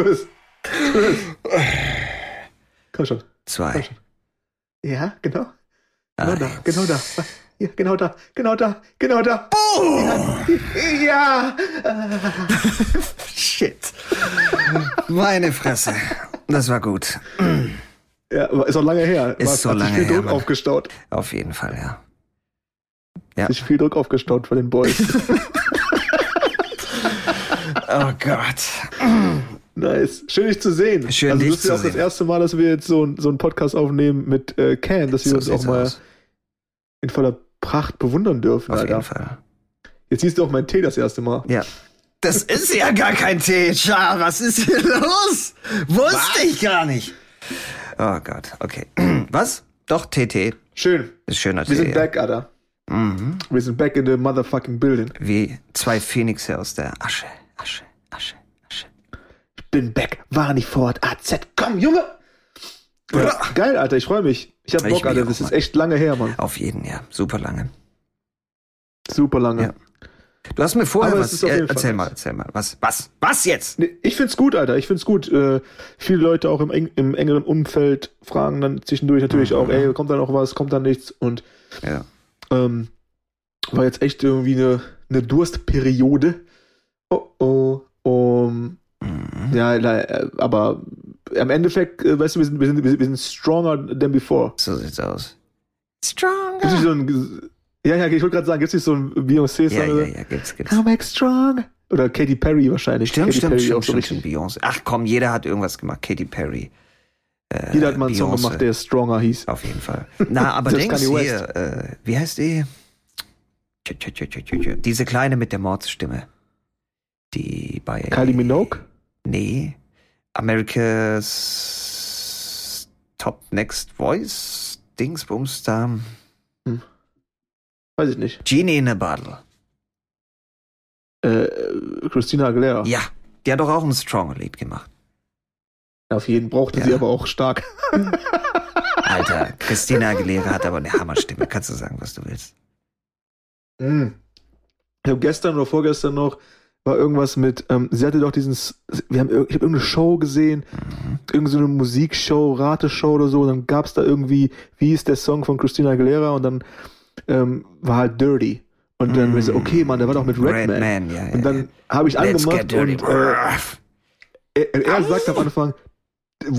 Tu es, tu es. Komm schon. Zwei. Ja, genau. Genau da, genau da. Ja, genau da, genau da, genau da. Ja, ja. Shit. Meine Fresse. Das war gut. ja, ist auch lange her. Ist War- so lange viel her, Druck Mann. aufgestaut. Auf jeden Fall, ja. Ja. Sich viel Druck aufgestaut von den Boys. Oh Gott. Nice. Schön, dich zu sehen. Schön, also, dich das ist ja auch das erste Mal, dass wir jetzt so, so einen Podcast aufnehmen mit äh, Can, dass wir So uns auch mal aus. in voller Pracht bewundern dürfen, Auf Alter. jeden Fall. Jetzt siehst du auch meinen Tee das erste Mal. Ja. Das ist ja gar kein Tee, Char. Was ist hier los? Wusste ich gar nicht. Oh Gott, okay. Was? Doch, TT. Schön. Ist schöner Wir Tee. sind back, Alter. Mhm. Wir sind back in the motherfucking building. Wie zwei Phönixe aus der. Asche, Asche, Asche. Bin back. War nicht fort. AZ. Komm, Junge. Ja, geil, Alter. Ich freue mich. Ich hab Ich Bock, Alter. auch, Das ist echt lange her, Mann. Auf jeden, ja. Super lange. Super lange. Ja. Du hast mir vorher Aber was. ist auf Äh, erzähl mal, erzähl mal. Was? Was? Was jetzt? Nee, ich find's gut, Alter. Ich find's gut. Äh, viele Leute auch im, eng, im engeren Umfeld fragen dann zwischendurch natürlich auch, ey, kommt da noch was, kommt da nichts? Und Ja. ähm, war jetzt echt irgendwie eine, eine Durstperiode. Oh oh. Um, Mhm. ja, äh, aber am Endeffekt, äh, weißt du, wir sind, wir sind, wir sind stronger than before. So sieht's aus. Gibt's Stronger. nicht so ein, ja, ja, ich wollte gerade sagen, gibt's nicht so ein Beyoncé-Song? Ja, ja, oder? ja, gibt's, gibt's. Come back strong. Oder Katy Perry wahrscheinlich. Stimmt, Katy stimmt, Perry stimmt, auch so stimmt, stimmt. Beyoncé. Ach komm, jeder hat irgendwas gemacht. Katy Perry. Äh, Jeder hat mal einen Song Beyoncé. gemacht, der Stronger hieß. Auf jeden Fall. Na, aber Dings Kanye hier, äh, wie heißt die? Diese Kleine mit der Mordsstimme. Die bei... Kylie Minogue? Nee. America's Top Next Voice Dingsbums da. Weiß ich nicht. Genie in a Bottle. Äh, Christina Aguilera. Ja, die hat doch auch ein Strong Lied gemacht. Auf jeden brauchte sie Ja. aber auch stark. Alter, Christina Aguilera hat aber eine Hammerstimme. Kannst du sagen, was du willst. Mm. Ich habe gestern oder vorgestern noch war irgendwas mit, ähm, sie hatte doch diesen, wir haben, ich habe irgendeine Show gesehen, Mhm. irgendeine so Musikshow, Rateshow oder so, und dann gab's da irgendwie, wie ist der Song von Christina Aguilera und dann ähm, war halt Dirty. Und dann mm. so, okay, Mann, der war doch mit Redman. Redman, ja, ja. Und dann habe ich Let's angemacht und äh, er, er sagt am Anfang,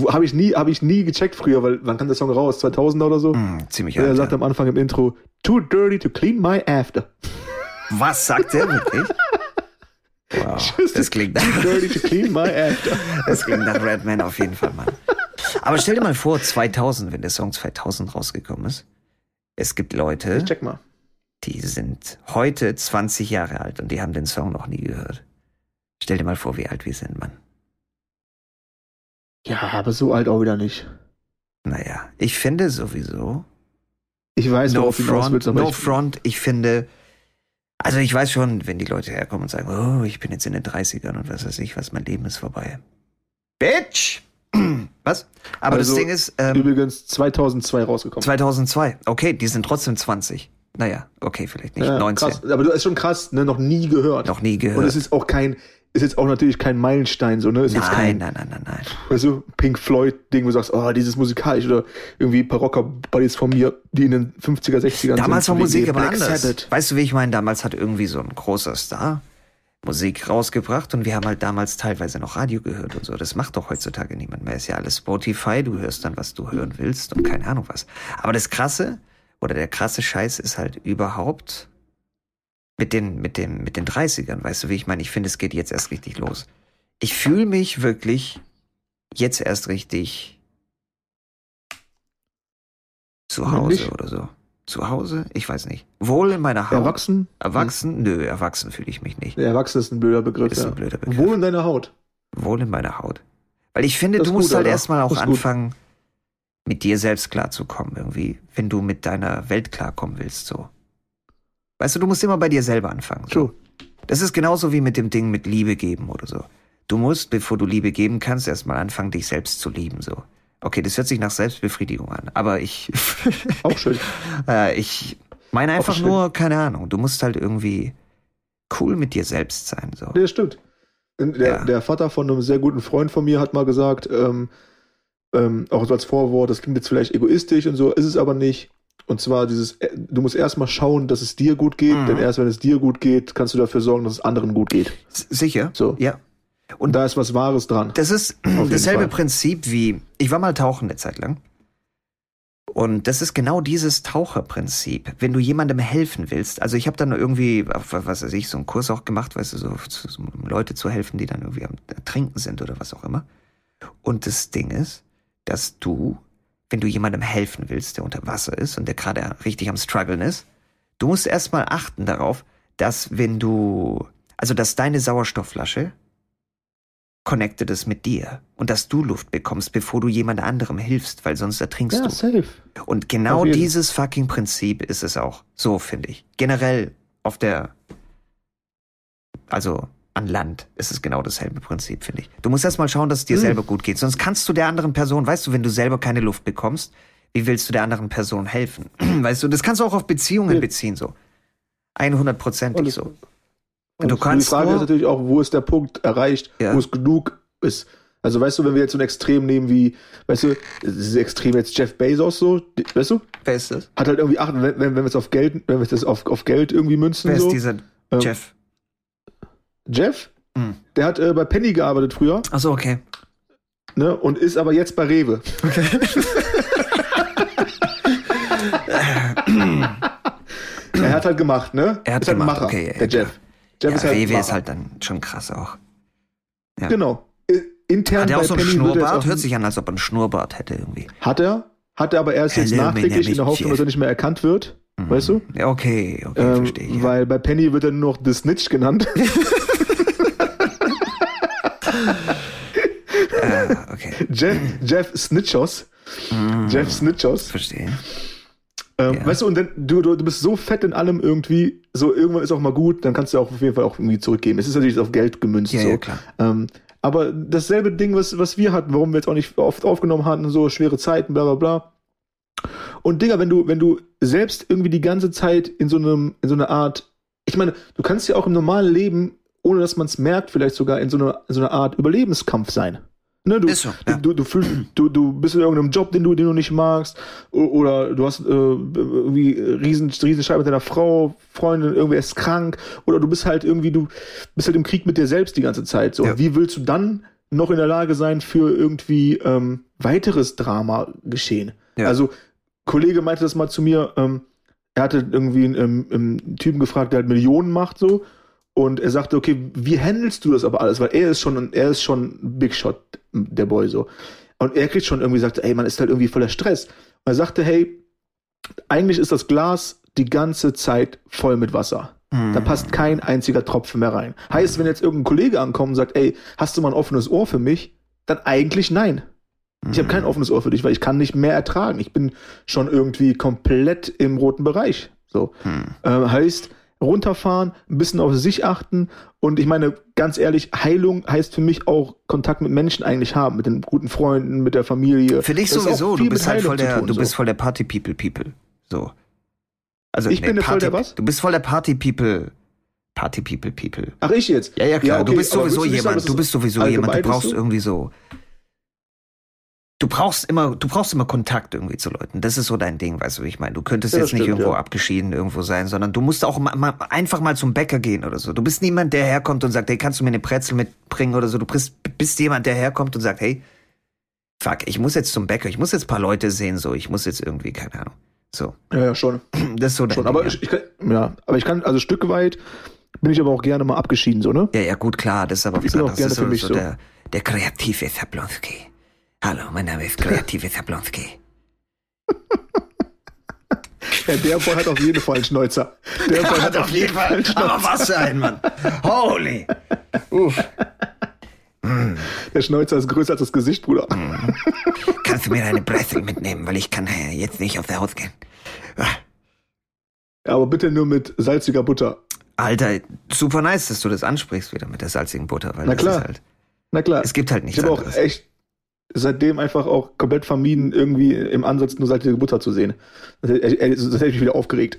habe ich nie, habe ich nie gecheckt früher, weil wann kam der Song raus? 2000 oder so? Hm, ziemlich er alt. sagt ja. am Anfang im Intro, too dirty to clean my after. Was sagt der wirklich? Wow, das klingt, Too dirty to clean my after. das klingt nach Redman auf jeden Fall, Mann. Aber stell dir mal vor, 2000, wenn der Song 2000 rausgekommen ist. Es gibt Leute, Ich check mal. die sind heute 20 Jahre alt und die haben den Song noch nie gehört. Stell dir mal vor, wie alt wir sind, Mann. Ja, aber so alt auch wieder nicht. Naja, ich finde sowieso, Ich weiß, no front, willst, no ich, front, ich finde, also ich weiß schon, wenn die Leute herkommen und sagen, oh, ich bin jetzt in den 30ern und was weiß ich, was, mein Leben ist vorbei. Bitch! Was? Aber Also, das Ding ist, ähm, übrigens 2002 rausgekommen. 2002, okay, die sind trotzdem 20. Naja, okay, vielleicht nicht, ja, 19. Krass. Aber du ist schon krass, ne? Noch nie gehört. Noch nie gehört. Und es ist auch kein, ist jetzt auch natürlich kein Meilenstein, so, ne? Ist jetzt nein, kein, nein, nein, nein, nein. weißt du, Pink Floyd-Ding, wo du sagst, oh, dieses musikalisch oder irgendwie ein paar Rocker-Buddies von mir, die in den 50er, 60ern Damals war sind. Musik wie aber Black anders. Sabbath. Weißt du, wie ich meine? Damals hat irgendwie so ein großer Star Musik rausgebracht und wir haben halt damals teilweise noch Radio gehört und so. Das macht doch heutzutage niemand mehr. Ist ja alles Spotify, du hörst dann, was du hören willst und keine Ahnung was. Aber das Krasse oder der krasse Scheiß ist halt überhaupt mit den, mit dem, mit den 30ern. Weißt du, wie ich meine? Ich finde, es geht jetzt erst richtig los. Ich fühle mich wirklich jetzt erst richtig zu Hause oder so. Zu Hause? Ich weiß nicht. Wohl in meiner Haut. Erwachsen? Erwachsen? Nö, erwachsen fühle ich mich nicht. Erwachsen ist ein blöder Begriff. Ist ja. ein blöder Begriff. Wo in deiner Haut? Wohl in meiner Haut. Weil ich finde, Das du musst gut, halt erstmal auch gut. anfangen, mit dir selbst klarzukommen, irgendwie, wenn du mit deiner Welt klarkommen willst, so. Weißt du, du musst immer bei dir selber anfangen. So. True. Das ist genauso wie mit dem Ding mit Liebe geben oder so. Du musst, bevor du Liebe geben kannst, erstmal anfangen, dich selbst zu lieben, so. Okay, das hört sich nach Selbstbefriedigung an, aber ich, Auch schön. äh, ich meine einfach nur, keine Ahnung, du musst halt irgendwie cool mit dir selbst sein. So. Das stimmt. Der, Ja. der Vater von einem sehr guten Freund von mir hat mal gesagt, ähm, ähm, auch so als Vorwort, das klingt jetzt vielleicht egoistisch und so, ist es aber nicht. Und zwar dieses, äh, du musst erstmal schauen, dass es dir gut geht, Mhm. denn erst wenn es dir gut geht, kannst du dafür sorgen, dass es anderen gut geht. Sicher? So. Ja. Und da ist was Wahres dran. Das ist dasselbe Fall. Prinzip wie, ich war mal tauchen eine Zeit lang. Und das ist genau dieses Taucherprinzip. Wenn du jemandem helfen willst, also ich habe dann irgendwie, was weiß ich, so einen Kurs auch gemacht, weißt du, so, um Leute zu helfen, die dann irgendwie am Trinken sind oder was auch immer. Und das Ding ist, dass du, wenn du jemandem helfen willst, der unter Wasser ist und der gerade richtig am struggeln ist, du musst erstmal achten darauf, dass wenn du, also dass deine Sauerstoffflasche connected ist mit dir und dass du Luft bekommst, bevor du jemand anderem hilfst, weil sonst ertrinkst Ja, du. safe. Und genau dieses fucking Prinzip ist es auch. So finde ich. Generell auf der, also an Land ist es genau dasselbe Prinzip, finde ich. Du musst erst mal schauen, dass es dir Mhm. selber gut geht. Sonst kannst du der anderen Person, weißt du, wenn du selber keine Luft bekommst, wie willst du der anderen Person helfen? Weißt du, das kannst du auch auf Beziehungen Ja. beziehen, so. 100%ig Und- so. Und du kannst die Frage nur- ist natürlich auch, wo ist der Punkt erreicht, Ja. wo es genug ist. Also weißt du, wenn wir jetzt so ein Extrem nehmen wie, weißt du, ist extrem jetzt Jeff Bezos so, weißt du, Wer ist das? hat halt irgendwie acht, wenn, wenn, wenn wir es auf Geld, wenn wir das auf, auf Geld irgendwie münzen Wer so. ist dieser Ähm, Jeff? Jeff, Mhm. der hat äh, bei Penny gearbeitet früher, Achso, okay. ne, und ist aber jetzt bei Rewe. er hat halt gemacht, ne? Er hat ist halt gemacht, Macher, okay, der Jeff. Jeff Ja, ist halt Rewe ist halt dann schon krass auch. ja. Genau. Intern Hat er auch so einen Penny Schnurrbart? Hört sich an, als ob er einen Schnurrbart hätte irgendwie. Hat er, hat er aber erst jetzt nachträglich in der Hoffnung, dass er nicht mehr erkannt wird. Weißt du? Ja, okay, okay, Ähm, verstehe ich. Ja. Weil bei Penny wird er nur noch The Snitch genannt. Ah, okay, Jeff, Jeff Snitchos. Jeff Snitchos. verstehe. Ähm, Ja. Weißt du, und dann, du, du, du bist so fett in allem irgendwie, so irgendwann ist auch mal gut, dann kannst du auch auf jeden Fall auch irgendwie zurückgeben. Es ist natürlich auf Geld gemünzt. Ja, so. ja, klar. Ähm, aber dasselbe Ding, was, was wir hatten, warum wir jetzt auch nicht oft aufgenommen hatten, so schwere Zeiten, bla bla bla. Und Digga, wenn du, wenn du selbst irgendwie die ganze Zeit in so einem, in so einer Art, ich meine, du kannst ja auch im normalen Leben, ohne dass man es merkt, vielleicht sogar in so einer, in so einer Art Überlebenskampf sein. Ne, du, so, ja. du, du, fühlst, du, du bist in irgendeinem Job, den du, den du nicht magst, oder du hast äh, irgendwie riesen, riesen Streit mit deiner Frau, Freundin, irgendwer ist krank, oder du bist halt irgendwie, du bist halt im Krieg mit dir selbst die ganze Zeit. So, Ja. Und wie willst du dann noch in der Lage sein für irgendwie ähm, weiteres Drama geschehen? Ja. Also, Kollege meinte das mal zu mir, ähm, er hatte irgendwie einen, ähm, einen Typen gefragt, der halt Millionen macht, so. Und er sagte, okay, wie handelst du das aber alles? Weil er ist schon, er ist schon ein Big Shot, der Boy so. Und er kriegt schon irgendwie gesagt, ey, man ist halt irgendwie voller Stress. Und er sagte, hey, eigentlich ist das Glas die ganze Zeit voll mit Wasser. Da passt kein einziger Tropfen mehr rein. Heißt, wenn jetzt irgendein Kollege ankommt und sagt, ey, hast du mal ein offenes Ohr für mich? Dann eigentlich nein. Ich habe kein offenes Ohr für dich, weil ich kann nicht mehr ertragen. Ich bin schon irgendwie komplett im roten Bereich. So. Äh, heißt, runterfahren, ein bisschen auf sich achten und ich meine, ganz ehrlich, Heilung heißt für mich auch Kontakt mit Menschen eigentlich haben, mit den guten Freunden, mit der Familie. Für dich Das sowieso, du bist halt voll der, tun, du so. bist voll der Party People People. So. Also, Ich bin der voll der was? Du bist voll der Party People. Party People People. Ach, ich jetzt? Ja, ja, klar. okay, du bist sowieso du sagen, jemand. dass Du bist sowieso jemand. Du brauchst so? irgendwie so. Du brauchst immer, du brauchst immer Kontakt irgendwie zu Leuten. Das ist so dein Ding, weißt du, wie ich meine. Du könntest Ja, jetzt nicht stimmt, irgendwo ja. abgeschieden irgendwo sein, sondern du musst auch mal, mal, einfach mal zum Bäcker gehen oder so. Du bist niemand, der herkommt und sagt, hey, kannst du mir eine Brezel mitbringen oder so. Du bist, bist jemand, der herkommt und sagt, hey, fuck, ich muss jetzt zum Bäcker, ich muss jetzt ein paar Leute sehen, so, ich muss jetzt irgendwie, keine Ahnung. So, Ja, ja, schon. das ist so dein schon. Ding, Aber ja. ich, ich kann, ja, aber ich kann, also Stück weit bin ich aber auch gerne mal abgeschieden, so, ne? Ja, ja, gut, klar, das ist aber Ich bin auch anderes. gerne Das ist für mich so, so. Der, der kreative Sablonski. Hallo, mein Name ist kreative Sablonski. Ja, der Boy hat auf jeden Fall einen Schnäuzer. Der Boy hat auf jeden Fall einen Schnäuzer. Aber was für ein Mann. Holy. Uff. Der Schnäuzer ist größer als das Gesicht, Bruder. Kannst du mir deine Brezel mitnehmen, weil ich kann äh, jetzt nicht aufs Haus gehen. Ja, aber bitte nur mit salziger Butter. Alter, super nice, dass du das ansprichst wieder mit der salzigen Butter, weil Na das klar. halt, Na klar. es gibt halt ich nichts auch anderes. echt seitdem einfach auch komplett vermieden, irgendwie im Ansatz nur salzige Butter zu sehen. Das, hätte- das hätte mich wieder aufgeregt.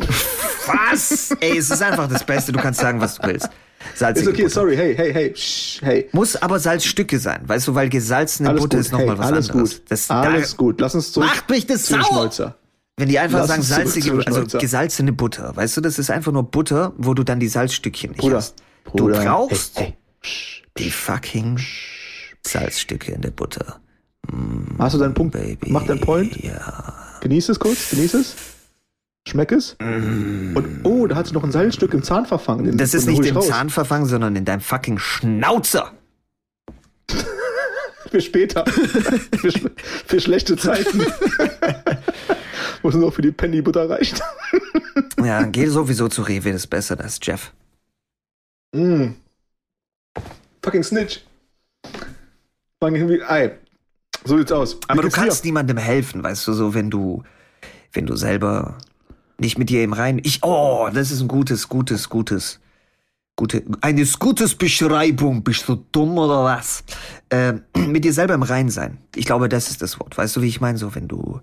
Was? Ey, es ist einfach das Beste, du kannst sagen, was du willst. Salzige Ist okay, Butter. sorry, hey, hey, hey, psch, hey. Muss aber Salzstücke sein, weißt du, weil gesalzene Alles Butter gut, ist nochmal hey, was alles anderes. gut. Das, alles da, gut. Lass uns zurück Macht mich das zu sauer! Wenn die einfach Lass sagen salzige, also gesalzene Butter, weißt du, das ist einfach nur Butter, wo du dann die Salzstückchen nicht Bruder, hast. Bruder, du brauchst Hey, hey. Die fucking Salzstücke in der Butter. Hast du deinen Punkt? Baby. Mach deinen Point. Ja. Genieß es kurz, genieß es. Schmeck es. Und oh, da hat sich noch ein Seilstück im Zahn verfangen. Das ist nicht ich im raus. Zahnverfang, sondern in deinem fucking Schnauzer. Für später. für, sch- für schlechte Zeiten. Wo es nur für die Penny-Butter reicht. Ja, geh sowieso zu Rewe, das ist besser als Jeff. Mm. Fucking Snitch. Fang irgendwie. Ey. So sieht's aus. Aber du geht's dir? kannst niemandem helfen, weißt du, so wenn du, wenn du selber nicht mit dir im Reinen. Ich, oh, das ist ein gutes, gutes, gutes, gute, eine gutes Beschreibung. Bist du dumm oder was? Ähm, mit dir selber im Reinen sein. Ich glaube, das ist das Wort. Weißt du, wie ich meine? So, wenn du.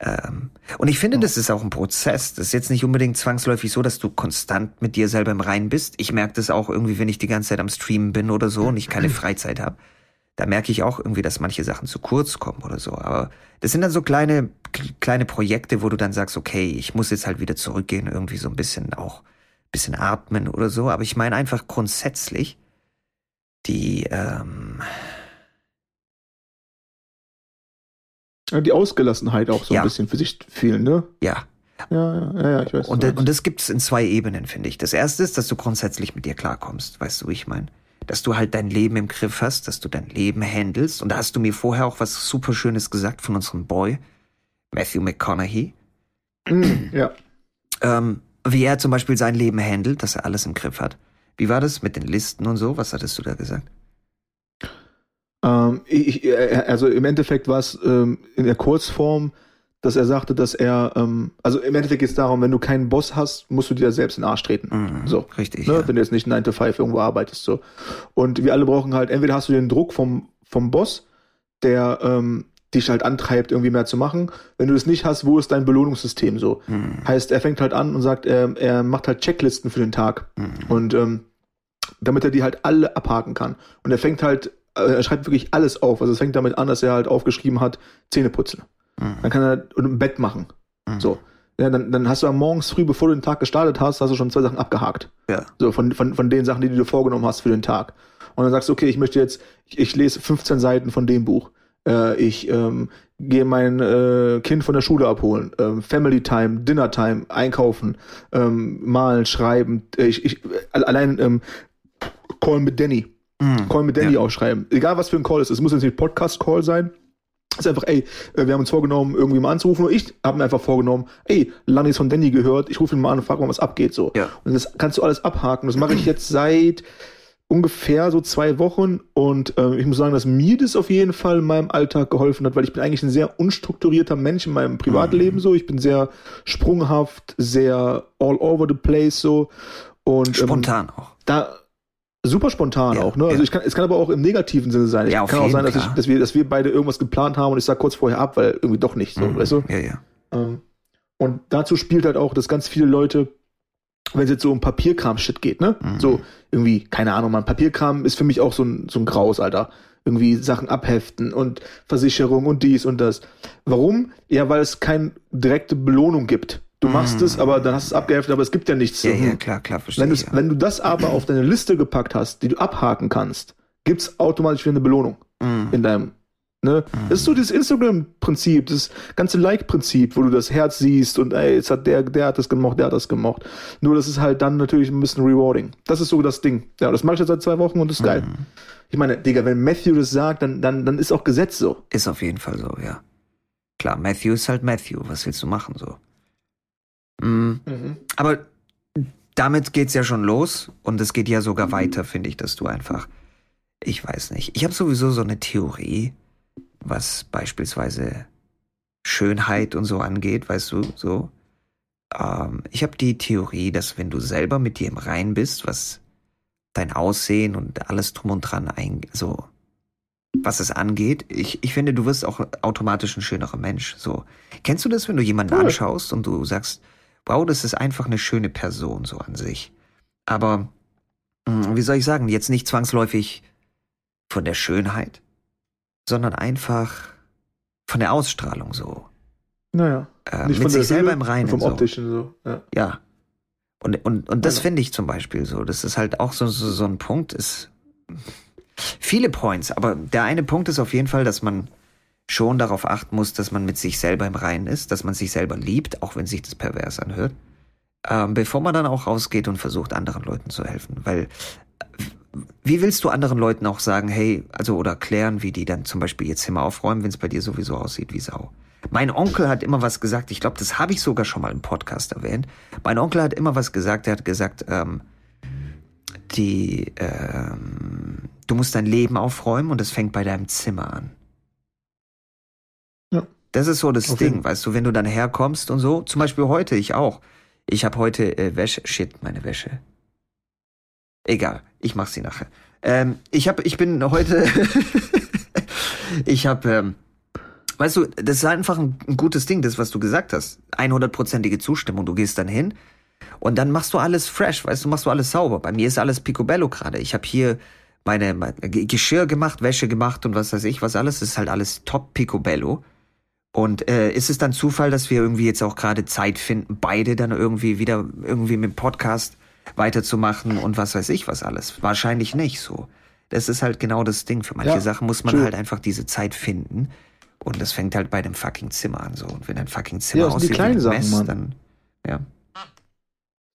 Ähm, und ich finde, das ist auch ein Prozess. Das ist jetzt nicht unbedingt zwangsläufig so, dass du konstant mit dir selber im Reinen bist. Ich merke das auch irgendwie, wenn ich die ganze Zeit am Streamen bin oder so und ich keine Freizeit habe da merke ich auch irgendwie, dass manche Sachen zu kurz kommen oder so. Aber das sind dann so kleine, kleine Projekte, wo du dann sagst, okay, ich muss jetzt halt wieder zurückgehen, irgendwie so ein bisschen auch, bisschen atmen oder so. Aber ich meine einfach grundsätzlich, die, ähm, Die Ausgelassenheit auch so Ja. ein bisschen für sich fühlen, ne? ja. Ja, ja, ja, ich weiß. Und, was da- du und das gibt's in zwei Ebenen, finde ich. Das erste ist, dass du grundsätzlich mit dir klarkommst, weißt du, wie ich meine? Dass du halt dein Leben im Griff hast, dass du dein Leben handelst. Und da hast du mir vorher auch was super Schönes gesagt von unserem Boy, Matthew McConaughey. ja. ähm, wie er zum Beispiel sein Leben handelt, dass er alles im Griff hat. Wie war das mit den Listen und so? Was hattest du da gesagt? Ähm, ich, äh, also im Endeffekt war es ähm, in der Kurzform, dass er sagte, dass er, ähm, also im Endeffekt geht es darum, wenn du keinen Boss hast, musst du dir selbst in den Arsch treten. Mhm, So. Richtig. Ne? Ja. Wenn du jetzt nicht 9 to 5 irgendwo arbeitest. so. Und wir alle brauchen halt, entweder hast du den Druck vom, vom Boss, der ähm, dich halt antreibt, irgendwie mehr zu machen. Wenn du das nicht hast, wo ist dein Belohnungssystem so? Mhm. Heißt, er fängt halt an und sagt, er, er macht halt Checklisten für den Tag. Mhm. Und ähm, damit er die halt alle abhaken kann. Und er fängt halt, äh, er schreibt wirklich alles auf. Also es fängt damit an, dass er halt aufgeschrieben hat, Zähne putzen. Mhm. Dann kann er ein Bett machen. Mhm. So. Ja, dann, dann hast du am morgens früh, bevor du den Tag gestartet hast, hast du schon zwei Sachen abgehakt. Ja. So, von, von, von den Sachen, die du dir vorgenommen hast für den Tag. Und dann sagst du, okay, ich möchte jetzt, ich, ich lese 15 Seiten von dem Buch. Äh, ich ähm, gehe mein äh, Kind von der Schule abholen. Ähm, Family Time, Dinner Time, einkaufen, ähm, malen, schreiben. Äh, Ich, ich, äh, allein ähm, Call mit Danny. Mhm. Call mit Danny Ja. aufschreiben. Egal was für ein Call es ist. Es muss jetzt nicht Podcast-Call sein. Es ist einfach, ey, äh, wir haben uns vorgenommen, irgendwie mal anzurufen. Und ich habe mir einfach vorgenommen, ey, Lannis von Danny gehört. Ich rufe ihn mal an und frage mal, was abgeht. So. Ja. Und das kannst du alles abhaken. Das mache ich jetzt seit ungefähr so zwei Wochen. Und äh, ich muss sagen, dass mir das auf jeden Fall in meinem Alltag geholfen hat, weil ich bin eigentlich ein sehr unstrukturierter Mensch in meinem Privatleben so. Ich bin sehr sprunghaft, sehr all over the place so. Und, ähm, Spontan auch. da super spontan Ja, auch, ne? Also ja. ich kann, es kann aber auch im negativen Sinne sein. Ja, Es kann auch sein, dass, ich, dass, wir, dass wir beide irgendwas geplant haben und ich sag kurz vorher ab, weil irgendwie doch nicht so, Mhm. weißt du? Ja, ja. Ähm, und dazu spielt halt auch, dass ganz viele Leute, wenn es jetzt so um Papierkram-Shit geht, ne? Mhm. So irgendwie, keine Ahnung, man, Papierkram ist für mich auch so ein, so ein Graus, Alter. Irgendwie Sachen abheften und Versicherung und dies und das. Warum? Ja, weil es keine direkte Belohnung gibt. Du machst Mhm. es, aber dann hast du es abgeheftet, aber es gibt ja nichts. Ja, ja, klar, klar, verstehe Wenn, Ja. wenn du das aber auf deine Liste gepackt hast, die du abhaken kannst, gibt's automatisch wieder eine Belohnung Mhm. in deinem. Ne? Das ist so dieses Instagram-Prinzip, das ganze Like-Prinzip, wo du das Herz siehst und ey, jetzt hat der, der hat das gemocht, der hat das gemocht. Nur das ist halt dann natürlich ein bisschen rewarding. Das ist so das Ding. Ja, das mache ich jetzt seit zwei Wochen und das ist geil. Mhm. Ich meine, Digga, wenn Matthew das sagt, dann, dann, dann ist auch Gesetz so. Ist auf jeden Fall so, ja. Klar, Matthew ist halt Matthew. Was willst du machen so? Mhm. Aber damit geht's ja schon los und es geht ja sogar weiter, finde ich, dass du einfach, ich weiß nicht. Ich habe sowieso so eine Theorie, was beispielsweise Schönheit und so angeht, weißt du, so. Ähm, ich habe die Theorie, dass wenn du selber mit dir im Rein bist, was dein Aussehen und alles drum und dran ein, so, was es angeht, ich, ich finde, du wirst auch automatisch ein schönerer Mensch, so. Kennst du das, wenn du jemanden Cool. anschaust und du sagst, wow, das ist einfach eine schöne Person so an sich. Aber hm, wie soll ich sagen, jetzt nicht zwangsläufig von der Schönheit, sondern einfach von der Ausstrahlung so. Naja. Äh, Nicht mit sich selber Höhe, im Reinen. Vom so. optischen so. Ja. Ja. Und, und, und das Also- finde ich zum Beispiel so. Das ist halt auch so, so, so ein Punkt, ist viele Points, aber der eine Punkt ist auf jeden Fall, dass man schon darauf achten muss, dass man mit sich selber im Reinen ist, dass man sich selber liebt, auch wenn sich das pervers anhört, ähm, bevor man dann auch rausgeht und versucht, anderen Leuten zu helfen. Weil wie willst du anderen Leuten auch sagen, hey, also oder klären, wie die dann zum Beispiel ihr Zimmer aufräumen, wenn es bei dir sowieso aussieht wie Sau? Mein Onkel hat immer was gesagt, ich glaube, das habe ich sogar schon mal im Podcast erwähnt. Mein Onkel hat immer was gesagt, er hat gesagt, ähm, die, ähm, du musst dein Leben aufräumen und es fängt bei deinem Zimmer an. Das ist so das Auf Ding, weißt du, wenn du dann herkommst und so. Zum Beispiel heute, ich auch. Ich habe heute äh, Wäsche, shit, meine Wäsche. Egal, ich mach sie nachher. Ähm, ich habe, ich bin heute, ich habe, ähm, weißt du, das ist einfach ein, ein gutes Ding, das was du gesagt hast. 100%ige Zustimmung. Du gehst dann hin und dann machst du alles fresh, weißt du, machst du alles sauber. Bei mir ist alles picobello gerade. Ich habe hier meine, mein Ge- Geschirr gemacht, Wäsche gemacht und was weiß ich, was alles. Das ist halt alles top picobello. Und äh, ist es dann Zufall, dass wir irgendwie jetzt auch gerade Zeit finden, beide dann irgendwie wieder irgendwie mit dem Podcast weiterzumachen und was weiß ich was alles? Wahrscheinlich nicht so. Das ist halt genau das Ding. Für manche Ja, Sachen muss man true. halt einfach diese Zeit finden. Und das fängt halt bei dem fucking Zimmer an so. Und wenn dein fucking Zimmer Ja, aussieht wie ein kleinen Mess, Sachen, dann ja.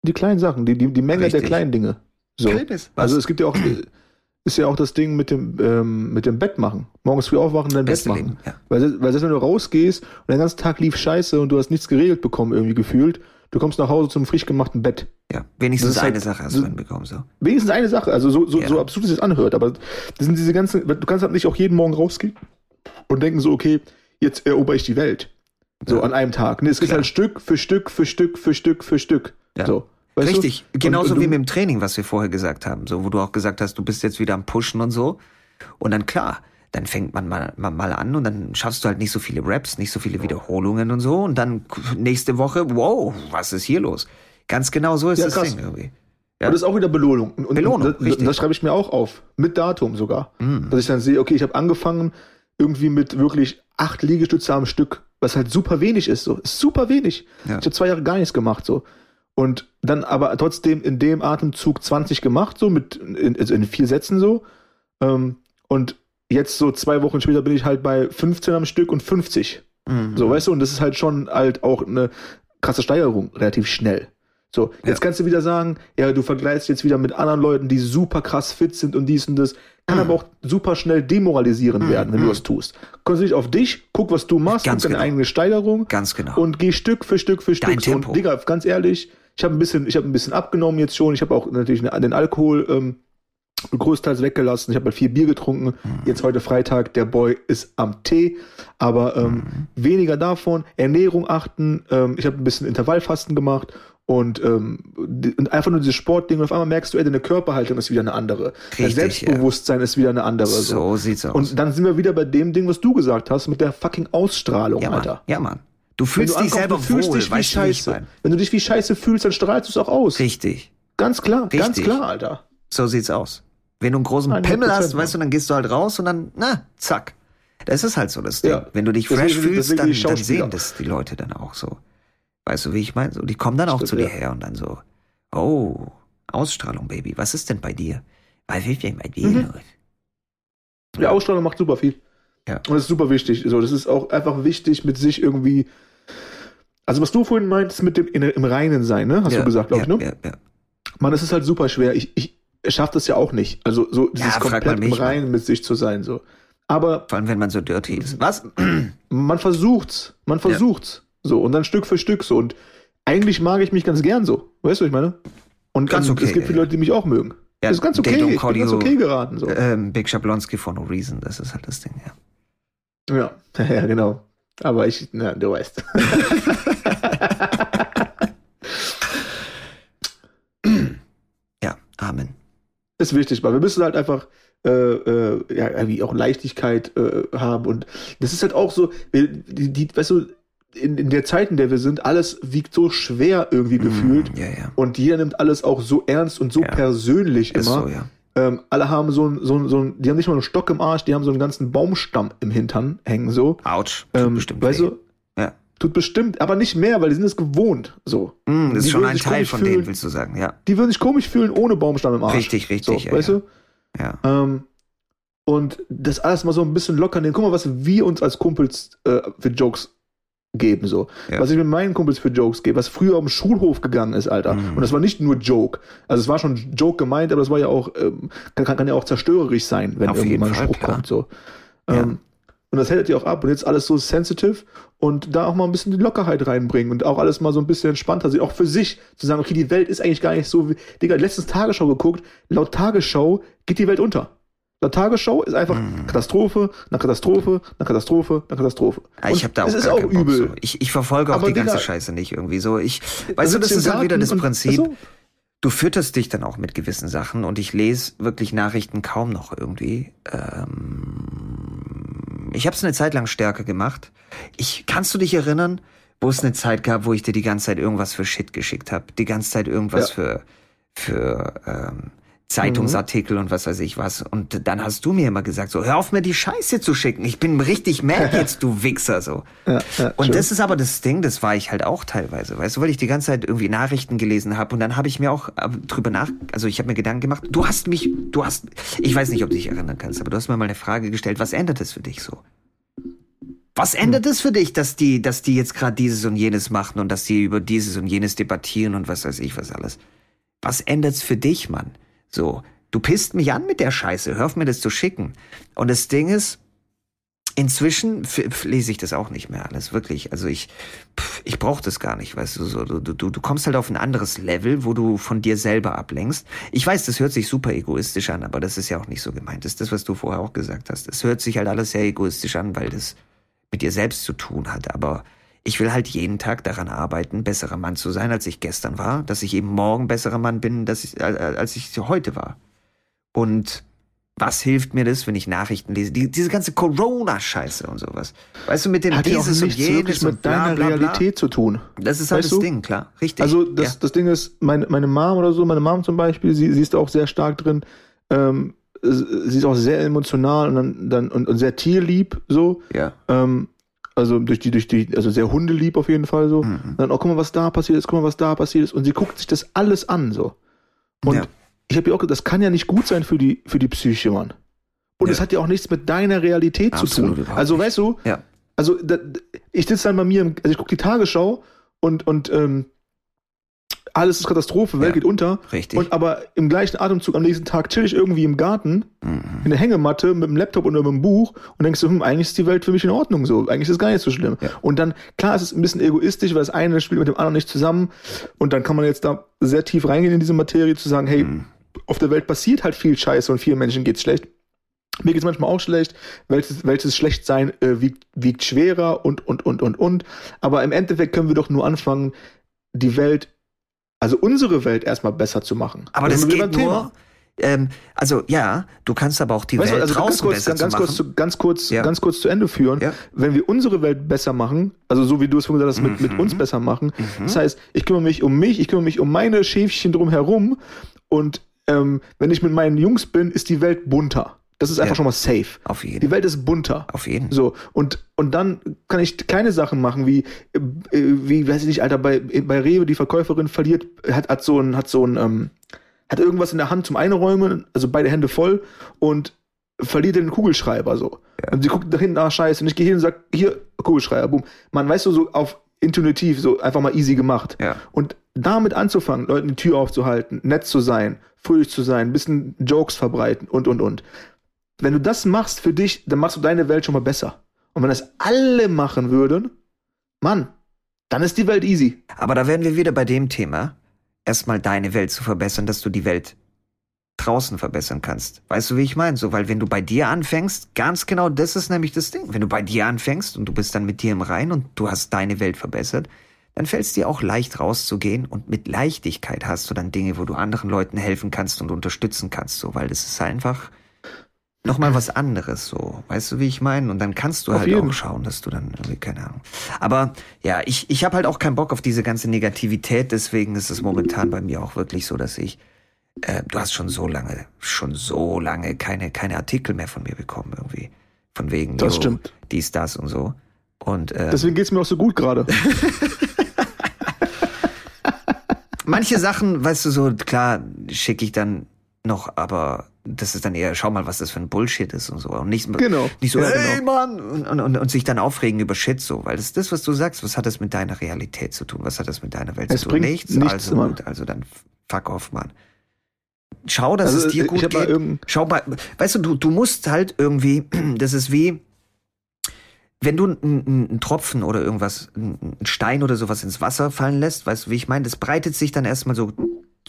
Die kleinen Sachen, die, die, die Menge der Richtig. kleinen Dinge. So. Also es gibt ja auch, ist ja auch das Ding mit dem, ähm, mit dem Bett machen. Morgens früh aufwachen und dein Bett machen. Leben, ja. Weil, weil selbst wenn du rausgehst und der ganze Tag lief scheiße und du hast nichts geregelt bekommen, irgendwie gefühlt, du kommst nach Hause zum frisch gemachten Bett. Ja, wenigstens ist eine halt Sache hast du hinbekommen, so. Wenigstens eine Sache, also so, so, Ja. so absurd es sich anhört, aber das sind diese ganzen, du kannst halt nicht auch jeden Morgen rausgehen und denken so, okay, jetzt erober ich die Welt. So Ja. an einem Tag. Nee, es geht Klar. halt Stück für Stück für Stück für Stück für Stück. Ja. So. Weißt du? Richtig, Und- genauso und du- wie mit dem Training, was wir vorher gesagt haben, so wo du auch gesagt hast, du bist jetzt wieder am Pushen und so. Und dann klar, dann fängt man mal, mal, mal an und dann schaffst du halt nicht so viele Raps, nicht so viele Wiederholungen und so. Und dann nächste Woche, wow, was ist hier los? Ganz genau so ist Ja, das krass. Ding irgendwie. Aber das ist auch wieder Belohnung. Und, und, Belohnung, und das, das schreibe ich mir auch auf. Mit Datum sogar. Mm. Dass ich dann sehe, okay, ich habe angefangen irgendwie mit wirklich acht Liegestütze am Stück, was halt super wenig ist. So. Ist super wenig. Ja. Ich habe zwei Jahre gar nichts gemacht. so Und dann aber trotzdem in dem Atemzug 20 gemacht, so mit in, also in vier Sätzen so. Ähm, und jetzt so zwei Wochen später bin ich halt bei 15 am Stück und 50. Mhm. So, weißt du, und das ist halt schon halt auch eine krasse Steigerung, relativ schnell. So, jetzt Ja. kannst du wieder sagen, ja, du vergleichst jetzt wieder mit anderen Leuten, die super krass fit sind und dies und das. Kann aber auch super schnell demoralisierend Mhm, werden, wenn du mhm. das tust. Konzentriere dich auf dich, guck, was du machst, Ganz deine genau. eigene Steigerung Ganz genau. und geh Stück für Stück für Stück. Dein so. Tempo. Und Digga, ganz ehrlich, ich habe ein bisschen, ich habe ein bisschen abgenommen jetzt schon. Ich habe auch natürlich den Alkohol ähm, größtenteils weggelassen. Ich habe halt vier Bier getrunken. Mhm. Jetzt heute Freitag, der Boy ist am Tee, aber ähm, Mhm. weniger davon. Ernährung achten. Ähm, ich habe ein bisschen Intervallfasten gemacht. Und, ähm, die- und einfach nur dieses Sportding und auf einmal merkst du, ey, deine Körperhaltung ist wieder eine andere. Dein Richtig, Selbstbewusstsein ist wieder eine andere. so sieht's aus. Und dann sind wir wieder bei dem Ding, was du gesagt hast, mit der fucking Ausstrahlung, ja, Mann. Alter. Ja, Mann. Du fühlst dich selber du fühlst wohl, dich wie wie Scheiße. Wenn du dich wie Scheiße fühlst, dann strahlst du es auch aus. Richtig. Ganz klar, ganz Richtig. klar, Alter. So sieht's aus. Wenn du einen großen 100%, Pimmel hast, weißt du, dann gehst du halt raus und dann, na, zack. Das ist halt so das Ding. Ja. Wenn du dich Deswegen- fresh fühlst, deswegen dann, dann sehen das die Leute dann auch so. Weißt du, wie ich meine? So, die kommen dann auch Stimmt, zu dir ja. her und dann so, oh, Ausstrahlung, Baby, was ist denn bei dir? Was ist denn bei dir Mhm. Die Ausstrahlung macht super viel. Ja. Und das ist super wichtig. So, das ist auch einfach wichtig, mit sich irgendwie. Also, was du vorhin meintest, mit dem in, im Reinen sein, ne? Hast ja, du gesagt, glaube ja, ich, ne? Ja, ja. Mann, es ist halt super schwer. Ich, ich schaffe das ja auch nicht. Also, so dieses komplett im. Reinen mit sich zu sein, so. Aber Vor allem, wenn man so dirty ist. Was? man versucht's. Man versucht's. So, und dann Stück für Stück so. Und eigentlich mag ich mich ganz gern so. Weißt du, was ich meine? Und Ganz okay, es gibt viele. Leute, die mich auch mögen. Ja, das ist ganz okay. Ich bin ganz okay geraten. So. ähm, Big Schablonski for no reason, das ist halt das Ding, ja. Ja, ja, genau. Aber ich, na, du weißt. Ja, Amen. ist wichtig, weil wir müssen halt einfach äh, äh, ja, irgendwie auch Leichtigkeit äh, haben und das ist halt auch so, die, die, weißt du, in, in der Zeit, in der wir sind, alles wiegt so schwer irgendwie gefühlt. Mm, ja, ja. Und jeder nimmt alles auch so ernst und so Ja. persönlich Ist immer. so, ja. Ähm, alle haben so ein, so ein, so ein, die haben nicht mal einen Stock im Arsch, die haben so einen ganzen Baumstamm im Hintern hängen, so. Autsch. Tut Ähm, bestimmt weißt du, Ja. tut bestimmt, aber nicht mehr, weil die sind es gewohnt, so. Mm, ist Die schon ein Teil von fühlen. denen, willst du sagen, ja. Die würden sich komisch fühlen ohne Baumstamm im Arsch. Richtig, richtig, so, ja, weißt ja. du? Ja. Ähm, und das alles mal so ein bisschen locker nehmen. Guck mal, was wir uns als Kumpels äh, für Jokes geben, so. Ja. Was ich mit meinen Kumpels für Jokes gebe, was früher auf dem Schulhof gegangen ist, Alter. Mhm. Und das war nicht nur Joke. Also es war schon Joke gemeint, aber das war ja auch, ähm, kann, kann, ja auch zerstörerisch sein, wenn Auf mal ein Spruch klar. kommt, so. Ja. Ähm, und das hält ihr auch ab. Und jetzt alles so sensitive und da auch mal ein bisschen die Lockerheit reinbringen und auch alles mal so ein bisschen entspannter sehen. Auch für sich zu sagen, okay, die Welt ist eigentlich gar nicht so wie. Digga, letztens Tagesschau geguckt. Laut Tagesschau geht die Welt unter. Laut Tagesschau ist einfach Mhm. Katastrophe, nach Katastrophe, nach Katastrophe, nach Katastrophe. Ah, Ich Und habe da auch es ist auch übel. So. Ich, ich verfolge auch Aber die ganze Digga- Scheiße nicht irgendwie so. Ich, weißt du, das ist halt wieder das und- Prinzip. Ach so. Du fütterst dich dann auch mit gewissen Sachen und ich lese wirklich Nachrichten kaum noch irgendwie. Ähm, ich habe es eine Zeit lang stärker gemacht. Ich kannst du dich erinnern, wo es eine Zeit gab, wo ich dir die ganze Zeit irgendwas für Shit geschickt habe, die ganze Zeit irgendwas Ja. für für ähm, Zeitungsartikel und was weiß ich was. Und dann hast du mir immer gesagt, so hör auf mir die Scheiße zu schicken. Ich bin richtig mad jetzt, du Wichser so. Ja, ja, Und das ist aber das Ding, das war ich halt auch teilweise, weißt du, weil ich die ganze Zeit irgendwie Nachrichten gelesen habe und dann habe ich mir auch äh, drüber nach, also ich habe mir Gedanken gemacht, du hast mich, du hast, ich weiß nicht, ob du dich erinnern kannst, aber du hast mir mal eine Frage gestellt, was ändert es für dich so? Was ändert es für dich, dass die, dass die jetzt gerade dieses und jenes machen und dass die über dieses und jenes debattieren und was weiß ich was alles? Was ändert's für dich, Mann? So, du pisst mich an mit der Scheiße, hör auf mir das zu schicken. Und das Ding ist, inzwischen lese ich das auch nicht mehr alles, wirklich. Also ich, ich brauche das gar nicht, weißt du, so, du, du, du kommst halt auf ein anderes Level, wo du von dir selber ablenkst. Ich weiß, das hört sich super egoistisch an, aber das ist ja auch nicht so gemeint. Das ist das, was du vorher auch gesagt hast. Es hört sich halt alles sehr egoistisch an, weil das mit dir selbst zu tun hat, aber ich will halt jeden Tag daran arbeiten, besserer Mann zu sein, als ich gestern war, dass ich eben morgen besserer Mann bin, ich, als ich heute war. Und was hilft mir das, wenn ich Nachrichten lese? Die, diese ganze Corona-Scheiße und sowas. Weißt du, mit dem hat ja auch dieses und nichts wirklich mit bla, deiner bla, bla. Realität zu tun. Das ist halt Weißt das du? Ding, klar. Richtig. Also das, ja. das Ding ist, meine, meine Mom oder so, meine Mom zum Beispiel, sie, sie ist auch sehr stark drin. Ähm, sie ist auch sehr emotional und dann, dann und, und sehr tierlieb so. ja. Ähm, also durch die, durch die, also sehr hundelieb auf jeden Fall so. Mhm. Und dann, oh, guck mal, was da passiert ist, guck mal, was da passiert ist. Und sie guckt sich das alles an so. Und Ja. ich habe ja auch gesagt, das kann ja nicht gut sein für die, für die Psyche, Mann. Und Ja. es hat ja auch nichts mit deiner Realität Absolut zu tun. Also weißt du, Ja. also da, ich sitze dann bei mir, im, also ich gucke die Tagesschau und, und ähm, alles ist Katastrophe, Welt Ja. geht unter. Richtig. Und aber im gleichen Atemzug am nächsten Tag chill ich irgendwie im Garten Mhm. in der Hängematte mit dem Laptop oder mit dem Buch und denkst du, hm, eigentlich ist die Welt für mich in Ordnung so. Eigentlich ist es gar nicht so schlimm. Ja. Und dann, klar, es ist ein bisschen egoistisch, weil das eine spielt mit dem anderen nicht zusammen. Und dann kann man jetzt da sehr tief reingehen in diese Materie, zu sagen, hey, Mhm. auf der Welt passiert halt viel Scheiße und vielen Menschen geht's schlecht. Mir geht's manchmal auch schlecht, welches, welches Schlechtsein äh, wiegt, wiegt schwerer und, und, und, und, und. Aber im Endeffekt können wir doch nur anfangen, die Welt, also unsere Welt erstmal besser zu machen. Aber Da das wir geht nur, ähm, also ja, du kannst aber auch die Weißt Welt also ganz draußen kurz, besser ganz, ganz zu kurz, machen. zu, ganz kurz, Ja. ganz kurz zu Ende führen. Ja. Wenn wir unsere Welt besser machen, also so wie du es vorhin gesagt hast, mit, mit Mhm. uns besser machen. Mhm. Das heißt, ich kümmere mich um mich, ich kümmere mich um meine Schäfchen drumherum und ähm, wenn ich mit meinen Jungs bin, ist die Welt bunter. Das ist einfach Ja. schon mal safe. Auf jeden. Die Welt ist bunter. Auf jeden. So, und, und dann kann ich kleine Sachen machen, wie, äh, wie, weiß ich nicht, Alter, bei, bei Rewe, die Verkäuferin verliert, hat, hat so ein, hat so ein, ähm, hat irgendwas in der Hand zum Einräumen, also beide Hände voll und verliert den Kugelschreiber so. Und sie guckt nach hinten, ah, scheiße, und ich gehe hin und sag, hier, Kugelschreiber, boom. Man, weißt du, so auf intuitiv, so einfach mal easy gemacht. Ja. Und damit anzufangen, Leuten die Tür aufzuhalten, nett zu sein, fröhlich zu sein, ein bisschen Jokes verbreiten und, und, und. Wenn du das machst für dich, dann machst du deine Welt schon mal besser. Und wenn das alle machen würden, Mann, dann ist die Welt easy. Aber da wären wir wieder bei dem Thema, erstmal deine Welt zu verbessern, dass du die Welt draußen verbessern kannst. Weißt du, wie ich meine? So, weil wenn du bei dir anfängst, ganz genau, das ist nämlich das Ding. Wenn du bei dir anfängst und du bist dann mit dir im Rein und du hast deine Welt verbessert, dann fällt es dir auch leicht rauszugehen und mit Leichtigkeit hast du dann Dinge, wo du anderen Leuten helfen kannst und unterstützen kannst, so, weil das ist einfach, nochmal was anderes so. Weißt du, wie ich meine? Und dann kannst du Auf halt jeden. auch schauen, dass du dann irgendwie, keine Ahnung. Aber ja, ich, ich habe halt auch keinen Bock auf diese ganze Negativität, deswegen ist es momentan bei mir auch wirklich so, dass ich, äh, du hast schon so lange, schon so lange keine, keine Artikel mehr von mir bekommen irgendwie. Von wegen, Das yo, stimmt. dies, das und so. Und äh, Deswegen geht's mir auch so gut gerade. manche Sachen, weißt du, so klar schicke ich dann noch, aber das ist dann eher, schau mal, was das für ein Bullshit ist und so. Und nicht, Genau. nicht so, hey genau. Mann, und, und, und sich dann aufregen über Shit so, weil das ist das, was du sagst, was hat das mit deiner Realität zu tun? Was hat das mit deiner Welt Es zu tun? Nichts, nichts, also Mann. gut, also dann fuck off, Mann. Schau, dass Also, es dir gut mal geht. Schau mal, weißt du, du, du musst halt irgendwie, das ist wie, wenn du einen, Tropfen oder irgendwas, einen Stein oder sowas ins Wasser fallen lässt, weißt du, wie ich meine, das breitet sich dann erstmal so,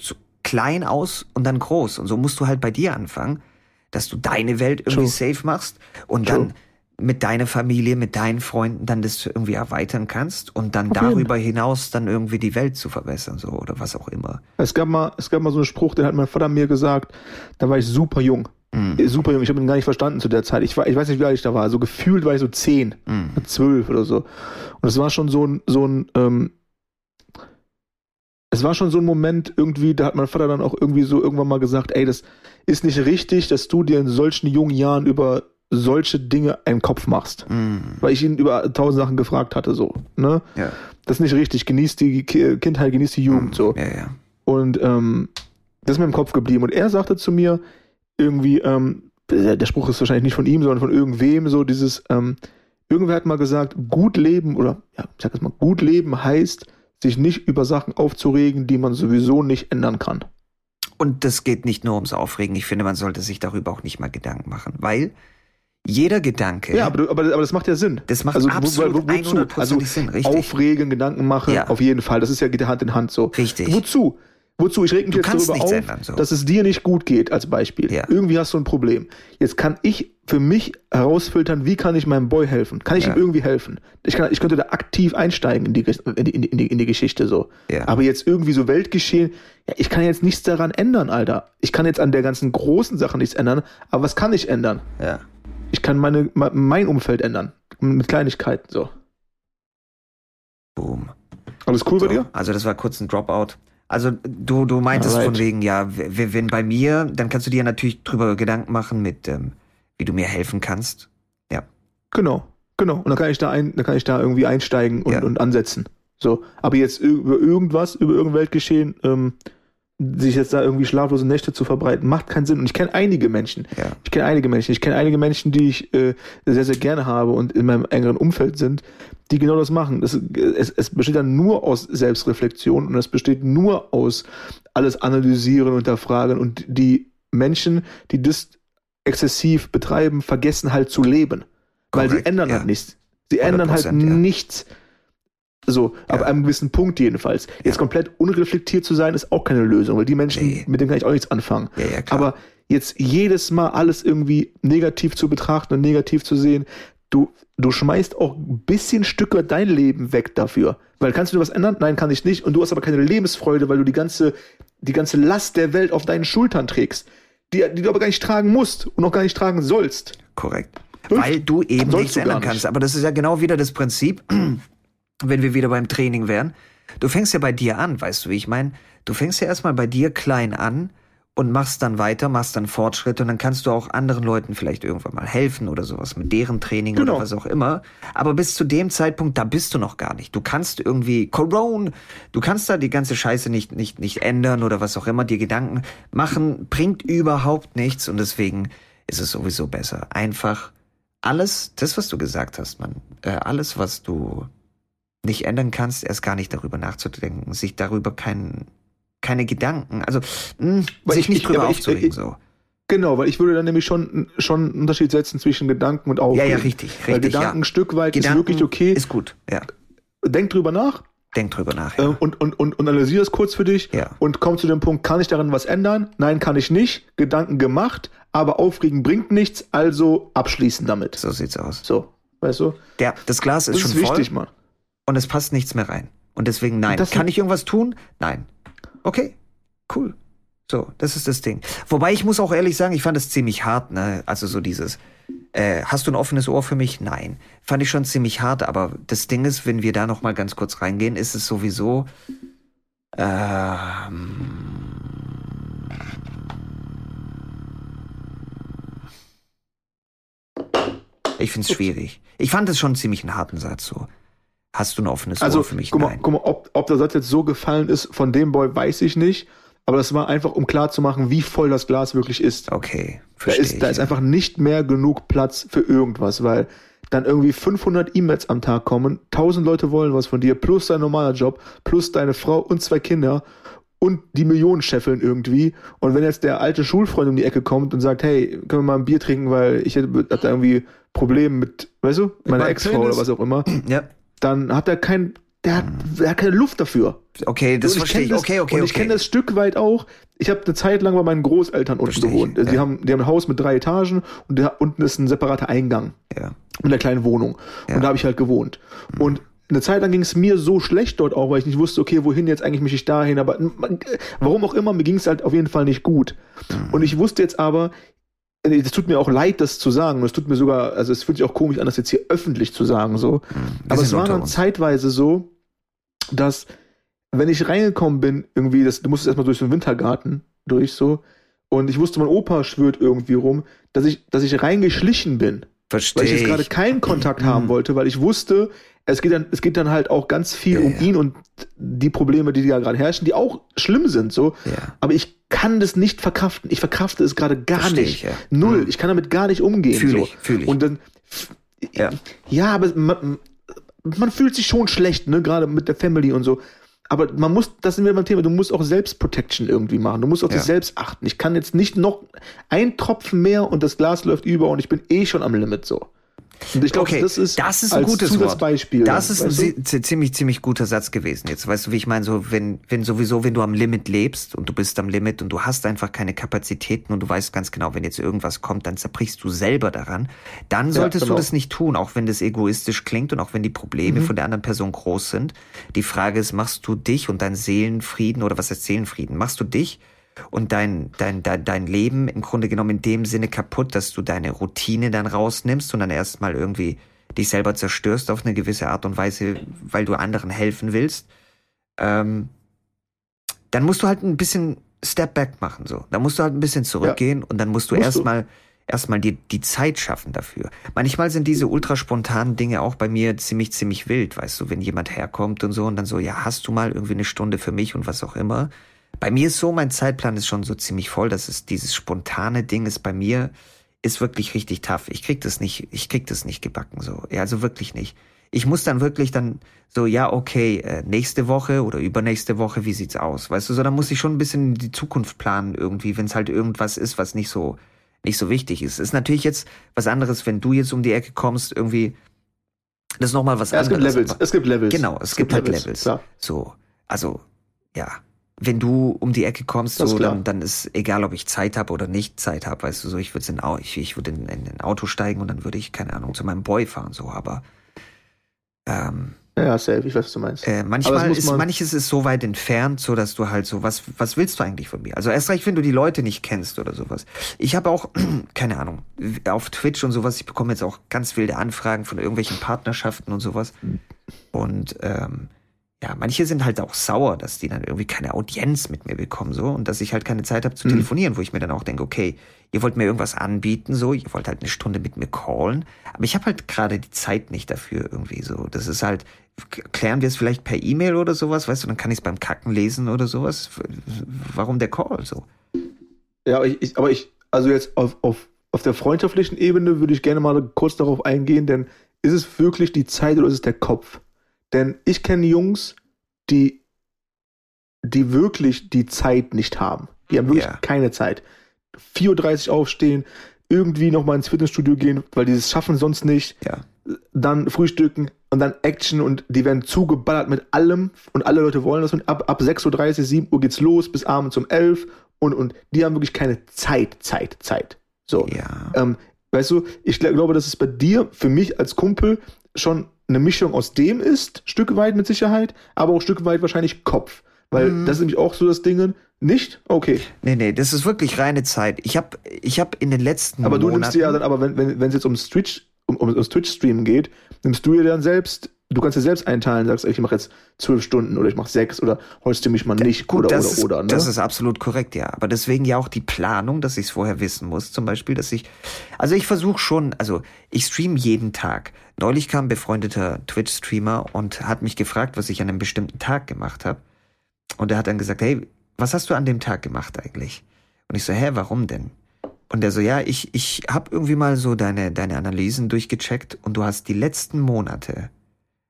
so klein aus und dann groß. Und so musst du halt bei dir anfangen, dass du deine Welt irgendwie True. safe machst und True. dann mit deiner Familie, mit deinen Freunden dann das irgendwie erweitern kannst und dann jeden. darüber hinaus dann irgendwie die Welt zu verbessern, so oder was auch immer. Es gab mal, es gab mal so einen Spruch, den hat mein Vater mir gesagt, da war ich super jung. Äh, Super jung, ich habe ihn gar nicht verstanden zu der Zeit. Ich, war, ich weiß nicht, wie alt ich da war. So gefühlt war ich so zehn, Mhm. zwölf oder so. Und es war schon so ein, so ein, ähm, es war schon so ein Moment irgendwie, da hat mein Vater dann auch irgendwie so irgendwann mal gesagt, ey, das ist nicht richtig, dass du dir in solchen jungen Jahren über solche Dinge einen Kopf machst. Mhm. Weil ich ihn über tausend Sachen gefragt hatte, so, ne? Ja. Das ist nicht richtig. Genießt die Ki- Kindheit, genießt die Jugend, so. Ja, ja. Und ähm, das ist mir im Kopf geblieben. Und er sagte zu mir irgendwie, ähm, der der Spruch ist wahrscheinlich nicht von ihm, sondern von irgendwem, so dieses, ähm, irgendwer hat mal gesagt, gut leben oder, ja, ich sag das mal, gut leben heißt, sich nicht über Sachen aufzuregen, die man sowieso nicht ändern kann. Und das geht nicht nur ums Aufregen. Ich finde, man sollte sich darüber auch nicht mal Gedanken machen, weil jeder Gedanke, Ja, aber, aber, aber das macht ja Sinn. das macht also, absolut wo- wozu? 100% Also Sinn, richtig. aufregen, Gedanken machen, Ja. auf jeden Fall. Das ist ja geht ja Hand in Hand so. Richtig. Wozu? Wozu? Ich reg mich Du jetzt darüber auf, ändern, so. dass es dir nicht gut geht, als Beispiel. Ja. Irgendwie hast du ein Problem. Jetzt kann ich für mich herausfiltern, wie kann ich meinem Boy helfen? Kann ich Ja. ihm irgendwie helfen? Ich, kann, ich könnte da aktiv einsteigen in die, in die, in die, in die, Geschichte so. Ja. Aber jetzt irgendwie so Weltgeschehen, ja, ich kann jetzt nichts daran ändern, Alter. Ich kann jetzt an der ganzen großen Sache nichts ändern, aber was kann ich ändern? Ja. Ich kann meine, me- mein Umfeld ändern. Mit Kleinigkeiten so. Boom. Alles cool So, bei dir? Also das war kurz ein Dropout. Also du, du meintest Alright. von wegen, ja, wenn bei mir, dann kannst du dir natürlich drüber Gedanken machen mit, ähm, wie du mir helfen kannst. Ja. Genau, genau. Und dann kann ich da ein, dann kann ich da irgendwie einsteigen und, Ja. und ansetzen. So. Aber jetzt über irgendwas, über irgendein Weltgeschehen, ähm, sich jetzt da irgendwie schlaflose Nächte zu verbreiten, macht keinen Sinn. Und ich kenne einige Menschen. Ja. Ich kenne einige Menschen. Ich kenne einige Menschen, die ich äh, sehr, sehr gerne habe und in meinem engeren Umfeld sind, die genau das machen. Das, es, es besteht dann nur aus Selbstreflexion und es besteht nur aus alles analysieren, unterfragen und die Menschen, die das exzessiv betreiben, vergessen halt zu leben. Weil sie ändern ja. halt nichts. Sie ändern halt 100%, ja. nichts. So, ab Ja. einem gewissen Punkt jedenfalls. Jetzt komplett unreflektiert zu sein, ist auch keine Lösung, weil die Menschen, Nee. mit denen kann ich auch nichts anfangen. Aber jetzt jedes Mal alles irgendwie negativ zu betrachten und negativ zu sehen, du, du schmeißt auch ein bisschen Stücke dein Leben weg dafür. Weil kannst du was ändern? Nein, kann ich nicht. Und du hast aber keine Lebensfreude, weil du die ganze, die ganze Last der Welt auf deinen Schultern trägst. Die, die du aber gar nicht tragen musst und auch gar nicht tragen sollst. Korrekt. Hm? Weil du eben nichts du ändern nicht. kannst. Aber das ist ja genau wieder das Prinzip, wenn wir wieder beim Training wären. Du fängst ja bei dir an, weißt du, wie ich meine? Du fängst ja erstmal bei dir klein an und machst dann weiter, machst dann Fortschritte und dann kannst du auch anderen Leuten vielleicht irgendwann mal helfen oder sowas mit deren Training Genau. oder was auch immer. Aber bis zu dem Zeitpunkt, da bist du noch gar nicht. Du kannst irgendwie Corona, du kannst da die ganze Scheiße nicht, nicht, nicht ändern oder was auch immer. Die Gedanken machen bringt überhaupt nichts und deswegen ist es sowieso besser. Einfach alles, das, was du gesagt hast, man, äh, alles, was du nicht ändern kannst, erst gar nicht darüber nachzudenken, sich darüber kein, keine Gedanken, also mh, Weil sich ich- nicht ich- drüber aufzuregen, ich- so. Genau, weil ich würde dann nämlich schon, schon einen Unterschied setzen zwischen Gedanken und Ja, Aufregen. ja, richtig, Weil richtig, Gedanken ja. ein Stück weit Gedanken ist wirklich okay. Ist gut, ja. Denk drüber nach, Denk drüber nach, ja. und, und, und, und analysiere es kurz für dich Ja. und komm zu dem Punkt, kann ich daran was ändern? Nein, kann ich nicht. Gedanken gemacht, aber aufregen bringt nichts, also abschließen damit. So sieht's aus. So, weißt du? Der, das Glas ist Das schon ist wichtig, voll Mann. und es passt nichts mehr rein. Und deswegen nein. Das- Kann ich irgendwas tun? Nein. Okay, cool. So, das ist das Ding. Wobei ich muss auch ehrlich sagen, ich fand es ziemlich hart, ne? Also so dieses, äh, hast du ein offenes Ohr für mich? Nein. Fand ich schon ziemlich hart, aber das Ding ist, wenn wir da noch mal ganz kurz reingehen, ist es sowieso, ähm, ich find's schwierig. Ich fand es schon ziemlich einen harten Satz so. Hast du ein offenes Also, Ohr für mich? guck mal, Nein. guck mal ob, ob der Satz jetzt so gefallen ist von dem Boy, weiß ich nicht. Aber das war einfach, um klarzumachen, wie voll das Glas wirklich ist. Okay, Da verstehe ist, da ist einfach nicht mehr genug Platz für irgendwas, weil dann irgendwie 500 E-Mails am Tag kommen, 1000 Leute wollen was von dir, plus dein normaler Job, plus deine Frau und zwei Kinder und die Millionen scheffeln irgendwie. Und wenn jetzt der alte Schulfreund um die Ecke kommt und sagt, hey, können wir mal ein Bier trinken, weil ich da irgendwie Probleme mit, weißt du, meiner Ex-Frau oder was auch immer, Ja, dann hat er kein, der hat, der hat keine Luft dafür. okay, das verstehe kenn ich. Okay, okay, und okay. ich kenne das Stück weit auch. Ich habe eine Zeit lang bei meinen Großeltern unten Versteh ich, gewohnt. Also Die, ja. haben, die haben ein Haus mit drei Etagen und da unten ist ein separater Eingang Ja. mit einer kleinen Wohnung. Ja. Und da habe ich halt gewohnt. Und eine Zeit lang ging es mir so schlecht dort auch, weil ich nicht wusste, okay, wohin jetzt eigentlich möchte ich dahin. Aber man- warum auch immer, mir ging es halt auf jeden Fall nicht gut. Mhm. Und ich wusste jetzt aber, äh, es tut mir auch leid, das zu sagen. Es tut mir sogar, also es fühlt sich auch komisch an, das jetzt hier öffentlich zu sagen. so. Aber sind es war dann uns. zeitweise so, dass wenn ich reingekommen bin, irgendwie, das, du musstest erstmal durch so einen Wintergarten durch so, und ich wusste, mein Opa schwört irgendwie rum, dass ich, dass ich reingeschlichen bin, Verstehe weil ich jetzt gerade keinen Kontakt haben wollte, weil ich wusste, es geht dann, es geht dann halt auch ganz viel Ja, um ja. ihn und die Probleme, die da gerade herrschen, die auch schlimm sind, so. Ja. Aber ich kann das nicht verkraften. Ich verkrafte es gerade gar Versteh nicht. ich. Null. Mhm. Ich kann damit gar nicht umgehen. Fühl so. ich, fühl ich. Und dann, Ja. ja, aber man, man fühlt sich schon schlecht, ne, gerade mit der Family und so. Aber man muss, das sind wir beim Thema, du musst auch Selbstprotection irgendwie machen. Du musst auf Ja. dich selbst achten. Ich kann jetzt nicht noch ein Tropfen mehr und das Glas läuft über und ich bin eh schon am Limit so. Und ich glaube, Okay, das ist, das ist ein gutes Wort. Das ist ein du? zi- zi- ziemlich, ziemlich guter Satz gewesen. Jetzt weißt du, wie ich meine, so, wenn, wenn sowieso, wenn du am Limit lebst und du bist am Limit und du hast einfach keine Kapazitäten und du weißt ganz genau, wenn jetzt irgendwas kommt, dann zerbrichst du selber daran, dann solltest genau. du das nicht tun, auch wenn das egoistisch klingt und auch wenn die Probleme Mhm. von der anderen Person groß sind. Die Frage ist, machst du dich und deinen Seelenfrieden oder was heißt Seelenfrieden? Machst du dich und dein, dein, dein, dein Leben im Grunde genommen in dem Sinne kaputt, dass du deine Routine dann rausnimmst und dann erstmal irgendwie dich selber zerstörst auf eine gewisse Art und Weise, weil du anderen helfen willst, ähm, dann musst du halt ein bisschen Step Back machen, so. Da musst du halt ein bisschen zurückgehen und dann musst du erstmal erstmal dir die Zeit schaffen dafür. Manchmal sind diese ultra spontanen Dinge auch bei mir ziemlich, ziemlich wild, weißt du, wenn jemand herkommt und so und dann so, ja, hast du mal irgendwie eine Stunde für mich und was auch immer. Bei mir ist so, mein Zeitplan ist schon so ziemlich voll, dass es dieses spontane Ding ist bei mir, ist wirklich richtig tough. Ich krieg das nicht, ich krieg das nicht gebacken, so. Ja, also wirklich nicht. Ich muss dann wirklich dann so, ja, okay, äh, nächste Woche oder übernächste Woche, wie sieht's aus? Weißt du, so, dann muss ich schon ein bisschen in die Zukunft planen irgendwie, wenn es halt irgendwas ist, was nicht so, nicht so wichtig ist. Ist natürlich jetzt was anderes, wenn du jetzt um die Ecke kommst, irgendwie, das ist nochmal was Ja, es gibt anderes. Levels. Es gibt Levels. Genau, es, gibt, halt Levels. Klar. So, also, ja. Wenn du um die Ecke kommst, so, dann, dann ist egal, ob ich Zeit habe oder nicht Zeit habe, weißt du, so, ich würde in, ich, ich würde in, in ein Auto steigen und dann würde ich, keine Ahnung, zu meinem Boy fahren, so, aber ähm, Ja, safe. Ich weiß, was du meinst. äh, manchmal ist, man- manches ist so weit entfernt, so dass du halt so, was, was willst du eigentlich von mir? Also erst recht, wenn du die Leute nicht kennst oder sowas. Ich habe auch, keine Ahnung, auf Twitch und sowas, ich bekomme jetzt auch ganz wilde Anfragen von irgendwelchen Partnerschaften und sowas. Und ähm, ja, manche sind halt auch sauer, dass die dann irgendwie keine Audienz mit mir bekommen, so, und dass ich halt keine Zeit habe zu Mhm. telefonieren, wo ich mir dann auch denke, okay, ihr wollt mir irgendwas anbieten, so, ihr wollt halt eine Stunde mit mir callen, aber ich habe halt gerade die Zeit nicht dafür irgendwie so. Das ist halt, klären wir es vielleicht per E-Mail oder sowas, weißt du, dann kann ich es beim Kacken lesen oder sowas. Warum der Call so? Ja, aber ich, ich, aber ich also jetzt auf, auf, auf der freundschaftlichen Ebene würde ich gerne mal kurz darauf eingehen, denn ist es wirklich die Zeit oder ist es der Kopf? Denn ich kenne Jungs, die, die wirklich die Zeit nicht haben. Die haben wirklich Ja. keine Zeit. 4.30 Uhr aufstehen, irgendwie nochmal ins Fitnessstudio gehen, weil die es schaffen sonst nicht. Ja. Dann frühstücken und dann Action und die werden zugeballert mit allem und alle Leute wollen das und ab, ab 6.30 Uhr, 7 Uhr geht's los bis abends um 11 und, und die haben wirklich keine Zeit, Zeit, Zeit. So. Ja. Ähm, weißt du, ich gl- glaube, dass es bei dir, für mich als Kumpel, schon eine Mischung aus dem ist, Stück weit mit Sicherheit, aber auch Stück weit wahrscheinlich Kopf. Weil das ist nämlich auch so das Ding. Nicht? Okay. Nee, nee, das ist wirklich reine Zeit. Ich habe ich hab in den letzten Aber du Monaten... nimmst dir ja dann, aber wenn wenn wenn es jetzt ums Twitch um, um, ums Twitch-Streamen geht, nimmst du dir dann selbst, du kannst dir selbst einteilen, sagst, ich mache jetzt zwölf Stunden oder ich mache sechs oder heute mich mal nicht Gut, oder das, oder ist, oder. Ne? das ist absolut korrekt, ja. Aber deswegen ja auch die Planung, dass ich es vorher wissen muss. Zum Beispiel, dass ich, also ich versuche schon, also ich stream jeden Tag. Neulich kam ein befreundeter Twitch-Streamer und hat mich gefragt, was ich an einem bestimmten Tag gemacht habe. Und er hat dann gesagt, hey, was hast du an dem Tag gemacht eigentlich? Und ich so, hä, warum denn? Und er so, ja, ich, ich habe irgendwie mal so deine, deine Analysen durchgecheckt und du hast die letzten Monate,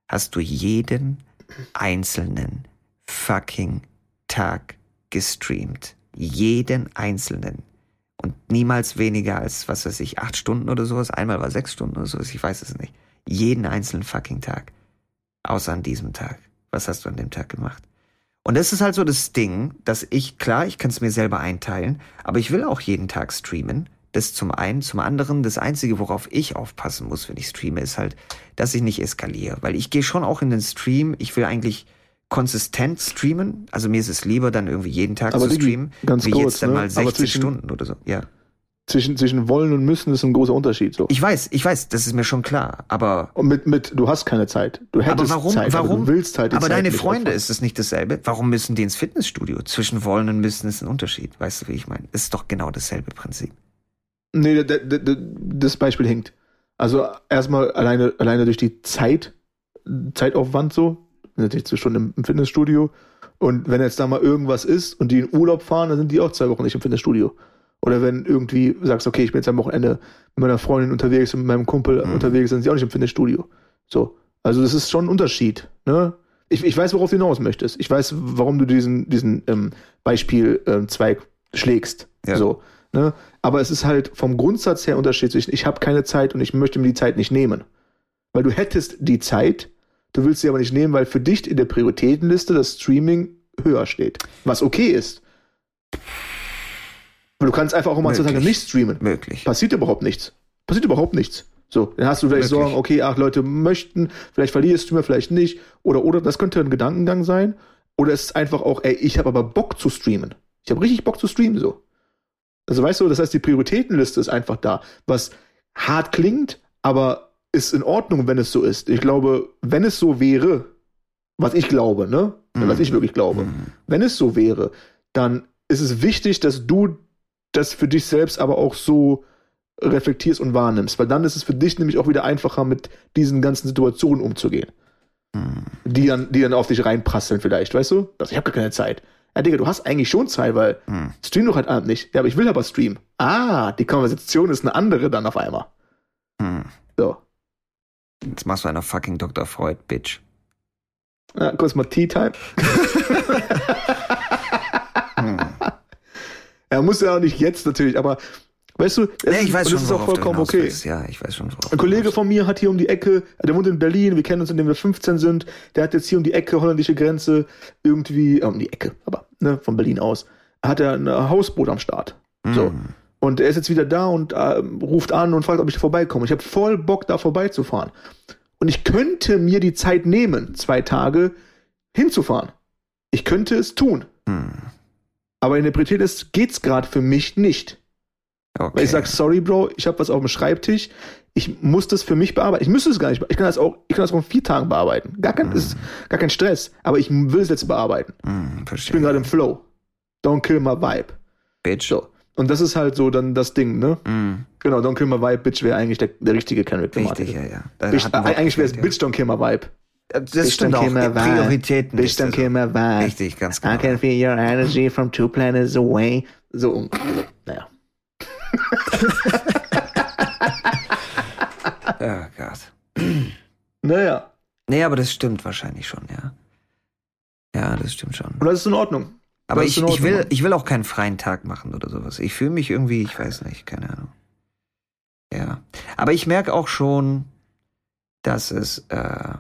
hast du jeden einzelnen fucking Tag gestreamt. Jeden einzelnen. Und niemals weniger als, was weiß ich, acht Stunden oder sowas. Einmal war sechs Stunden oder sowas, ich weiß es nicht. Jeden einzelnen fucking Tag. Außer an diesem Tag. Was hast du an dem Tag gemacht? Und das ist halt so das Ding, dass ich, klar, ich kann es mir selber einteilen, aber ich will auch jeden Tag streamen. Das zum einen. Zum anderen, das Einzige, worauf ich aufpassen muss, wenn ich streame, ist halt, dass ich nicht eskaliere. Weil ich gehe schon auch in den Stream, ich will eigentlich konsistent streamen. Also mir ist es lieber, dann irgendwie jeden Tag Aber zu streamen, ganz wie kurz, jetzt dann ne? mal Aber 60 zwischen- Stunden oder so. Ja. zwischen, zwischen wollen und müssen ist ein großer Unterschied. So. Ich weiß, ich weiß, das ist mir schon klar. Aber und mit, mit, du hast keine Zeit. Du hättest aber warum, Zeit, warum? aber du willst halt die aber Zeit deine Freunde, ist es nicht dasselbe? Warum müssen die ins Fitnessstudio? Zwischen wollen und müssen ist ein Unterschied. Weißt du, wie ich meine? Ist doch genau dasselbe Prinzip. Nee, das Beispiel hinkt. Also erstmal alleine, alleine durch die Zeit, Zeitaufwand so, natürlich zwei Stunden im, im Fitnessstudio. Und wenn jetzt da mal irgendwas ist und die in Urlaub fahren, dann sind die auch zwei Wochen nicht im Fitnessstudio. Oder wenn irgendwie sagst, okay, ich bin jetzt am Wochenende mit meiner Freundin unterwegs und mit meinem Kumpel Mhm. unterwegs, dann sind sie auch nicht im Fitnessstudio. So. Also das ist schon ein Unterschied. Ne? Ich, ich weiß, worauf du hinaus möchtest. Ich weiß, warum du diesen, diesen ähm, Beispiel ähm, schlägst. Ja. So. Ne? Aber es ist halt vom Grundsatz her Unterschied zwischen, ich habe keine Zeit und ich möchte mir die Zeit nicht nehmen. Weil du hättest die Zeit, du willst sie aber nicht nehmen, weil für dich in der Prioritätenliste das Streaming höher steht. Was okay ist. Weil du kannst einfach auch mal zwei Tage nicht streamen. Möglich. Passiert überhaupt nichts. Passiert überhaupt nichts. So, dann hast du vielleicht Möglich. Sorgen, okay, ach, Leute möchten, vielleicht verlierst du mir, vielleicht nicht. Oder, oder, das könnte ein Gedankengang sein. Oder es ist einfach auch, ey, ich habe aber Bock zu streamen. Ich habe richtig Bock zu streamen, so. Also weißt du, das heißt, die Prioritätenliste ist einfach da. Was hart klingt, aber ist in Ordnung, wenn es so ist. Ich glaube, wenn es so wäre, was ich glaube, ne? Was ich wirklich glaube, Mhm. wenn es so wäre, dann ist es wichtig, dass du das für dich selbst aber auch so reflektierst und wahrnimmst, weil dann ist es für dich nämlich auch wieder einfacher, mit diesen ganzen Situationen umzugehen, Mhm. die dann, die dann auf dich reinprasseln vielleicht, weißt du? Also ich habe gar keine Zeit. Ja, Digga, du hast eigentlich schon Zeit, weil Mhm. stream doch halt Abend nicht. Ja, aber ich will aber streamen. Ah, die Konversation ist eine andere dann auf einmal. Mhm. So. Jetzt machst du einer fucking Dr. Freud, Bitch. Ja, kurz mal Tea Time. Mhm. Er muss ja auch nicht jetzt natürlich, aber weißt du, es Nee, ich ist, weiß schon, es ist auch vollkommen okay. willst. Ja, ich weiß schon, Ein Kollege von mir hat hier um die Ecke, der wohnt in Berlin, wir kennen uns, indem wir 15 sind, der hat jetzt hier um die Ecke, holländische Grenze, irgendwie, äh, um die Ecke, aber ne, von Berlin aus, hat er ein Hausboot am Start. willst. So. Mhm. Und er ist jetzt wieder da und äh, ruft an und fragt, ob ich vorbeikomme. Ich habe voll Bock, da vorbeizufahren. Und ich könnte mir die Zeit nehmen, zwei Tage hinzufahren. Ich könnte es tun. Mhm. Aber in der Priorität ist, geht's gerade für mich nicht. Okay. Weil ich sag, sorry, Bro, ich habe was auf dem Schreibtisch. Ich muss das für mich bearbeiten. Ich müsste es gar nicht. Ich kann das auch, ich kann das auch in vier Tagen bearbeiten. Gar kein, ist gar kein Stress. Aber ich will es jetzt bearbeiten. Mhm, Ich bin gerade im Flow. Don't kill my vibe. Bitch. So. Und das ist halt so dann das Ding, ne? Mhm. Genau, Don't kill my vibe, Bitch wäre eigentlich der, der richtige Kendrick Lamar. Richtig, ja, ja. Bitch, Wort eigentlich wäre es gefehlt, Bitch, don't kill my vibe. ja. Das Bitch, stimmt auch. Prioritäten. Bitch, don't kill so. my vibe. Richtig, ganz I genau. can feel your energy from two planets away. So, naja. Oh Gott. Naja. Nee, aber das stimmt wahrscheinlich schon, ja. Ja, das stimmt schon. Und das ist in Ordnung. Aber ich, in ich, Ordnung, will, ich will auch keinen freien Tag machen oder sowas. Ich fühle mich irgendwie, ich weiß nicht, keine Ahnung. Ja. Aber ich merke auch schon, dass es, äh,